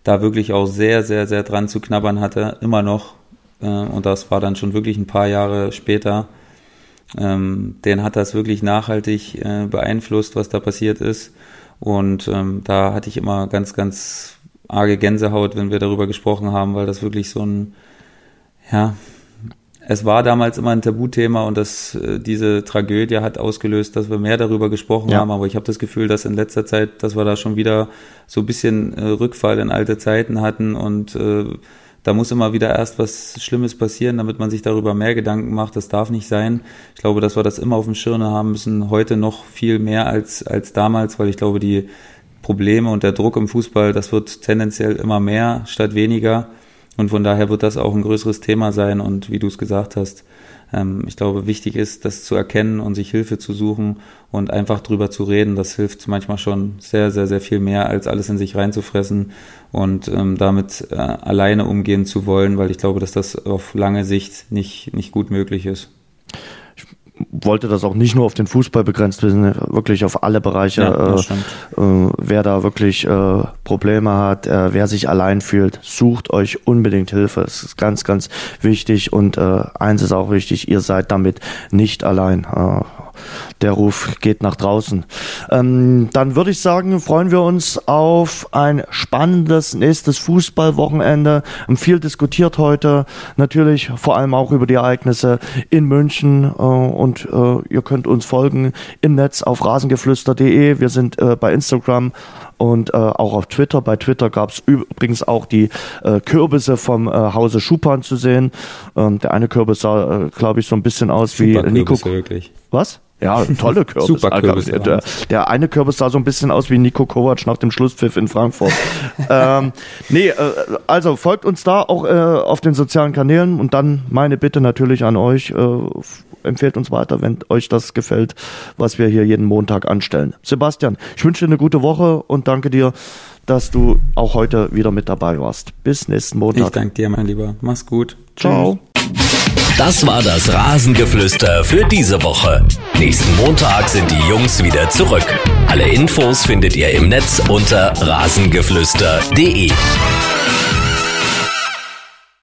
da wirklich auch sehr, sehr, sehr dran zu knabbern hatte, immer noch. Äh, und das war dann schon wirklich ein paar Jahre später. Ähm, den hat das wirklich nachhaltig äh, beeinflusst, was da passiert ist. Und ähm, da hatte ich immer ganz, ganz arge Gänsehaut, wenn wir darüber gesprochen haben, weil das wirklich so ein, ja, es war damals immer ein Tabuthema und das, äh, diese Tragödie hat ausgelöst, dass wir mehr darüber gesprochen ja. haben. Aber ich habe das Gefühl, dass in letzter Zeit, dass wir da schon wieder so ein bisschen äh, Rückfall in alte Zeiten hatten und äh, da muss immer wieder erst was Schlimmes passieren, damit man sich darüber mehr Gedanken macht. Das darf nicht sein. Ich glaube, dass wir das immer auf dem Schirm haben müssen, heute noch viel mehr als, als damals, weil ich glaube, die Probleme und der Druck im Fußball, das wird tendenziell immer mehr statt weniger. Und von daher wird das auch ein größeres Thema sein. Und wie du es gesagt hast, ähm, ich glaube, wichtig ist, das zu erkennen und sich Hilfe zu suchen und einfach drüber zu reden. Das hilft manchmal schon sehr, sehr, sehr viel mehr, als alles in sich reinzufressen und ähm, damit äh, alleine umgehen zu wollen, weil ich glaube, dass das auf lange Sicht nicht, nicht gut möglich ist wollte das auch nicht nur auf den Fußball begrenzt wissen, wirklich auf alle Bereiche. Ja, äh, äh, wer da wirklich äh, Probleme hat, äh, wer sich allein fühlt, sucht euch unbedingt Hilfe. Es ist ganz, ganz wichtig und äh, eins ist auch wichtig, ihr seid damit nicht allein. Der Ruf geht nach draußen. Ähm, dann würde ich sagen, freuen wir uns auf ein spannendes nächstes Fußballwochenende. Viel diskutiert heute, natürlich vor allem auch über die Ereignisse in München äh, und äh, ihr könnt uns folgen im Netz auf rasengeflüster.de. Wir sind äh, bei Instagram und äh, auch auf Twitter. Bei Twitter gab es übrigens auch die äh, Kürbisse vom äh, Hause Schupan zu sehen. Ähm, der eine Kürbis sah, äh, glaube ich, so ein bisschen aus wie Nico. Wirklich. Was? Ja, tolle Kürbis. Super Kürbis. Der, der, eine Kürbis sah so ein bisschen aus wie Nico Kovac nach dem Schlusspfiff in Frankfurt. ähm, nee, äh, also folgt uns da auch äh, auf den sozialen Kanälen und dann meine Bitte natürlich an euch, äh, empfehlt uns weiter, wenn euch das gefällt, was wir hier jeden Montag anstellen. Sebastian, ich wünsche dir eine gute Woche und danke dir, dass du auch heute wieder mit dabei warst. Bis nächsten Montag. Ich danke dir, mein Lieber. Mach's gut. Ciao. Das war das Rasengeflüster für diese Woche. Nächsten Montag sind die Jungs wieder zurück. Alle Infos findet ihr im Netz unter rasengeflüster.de.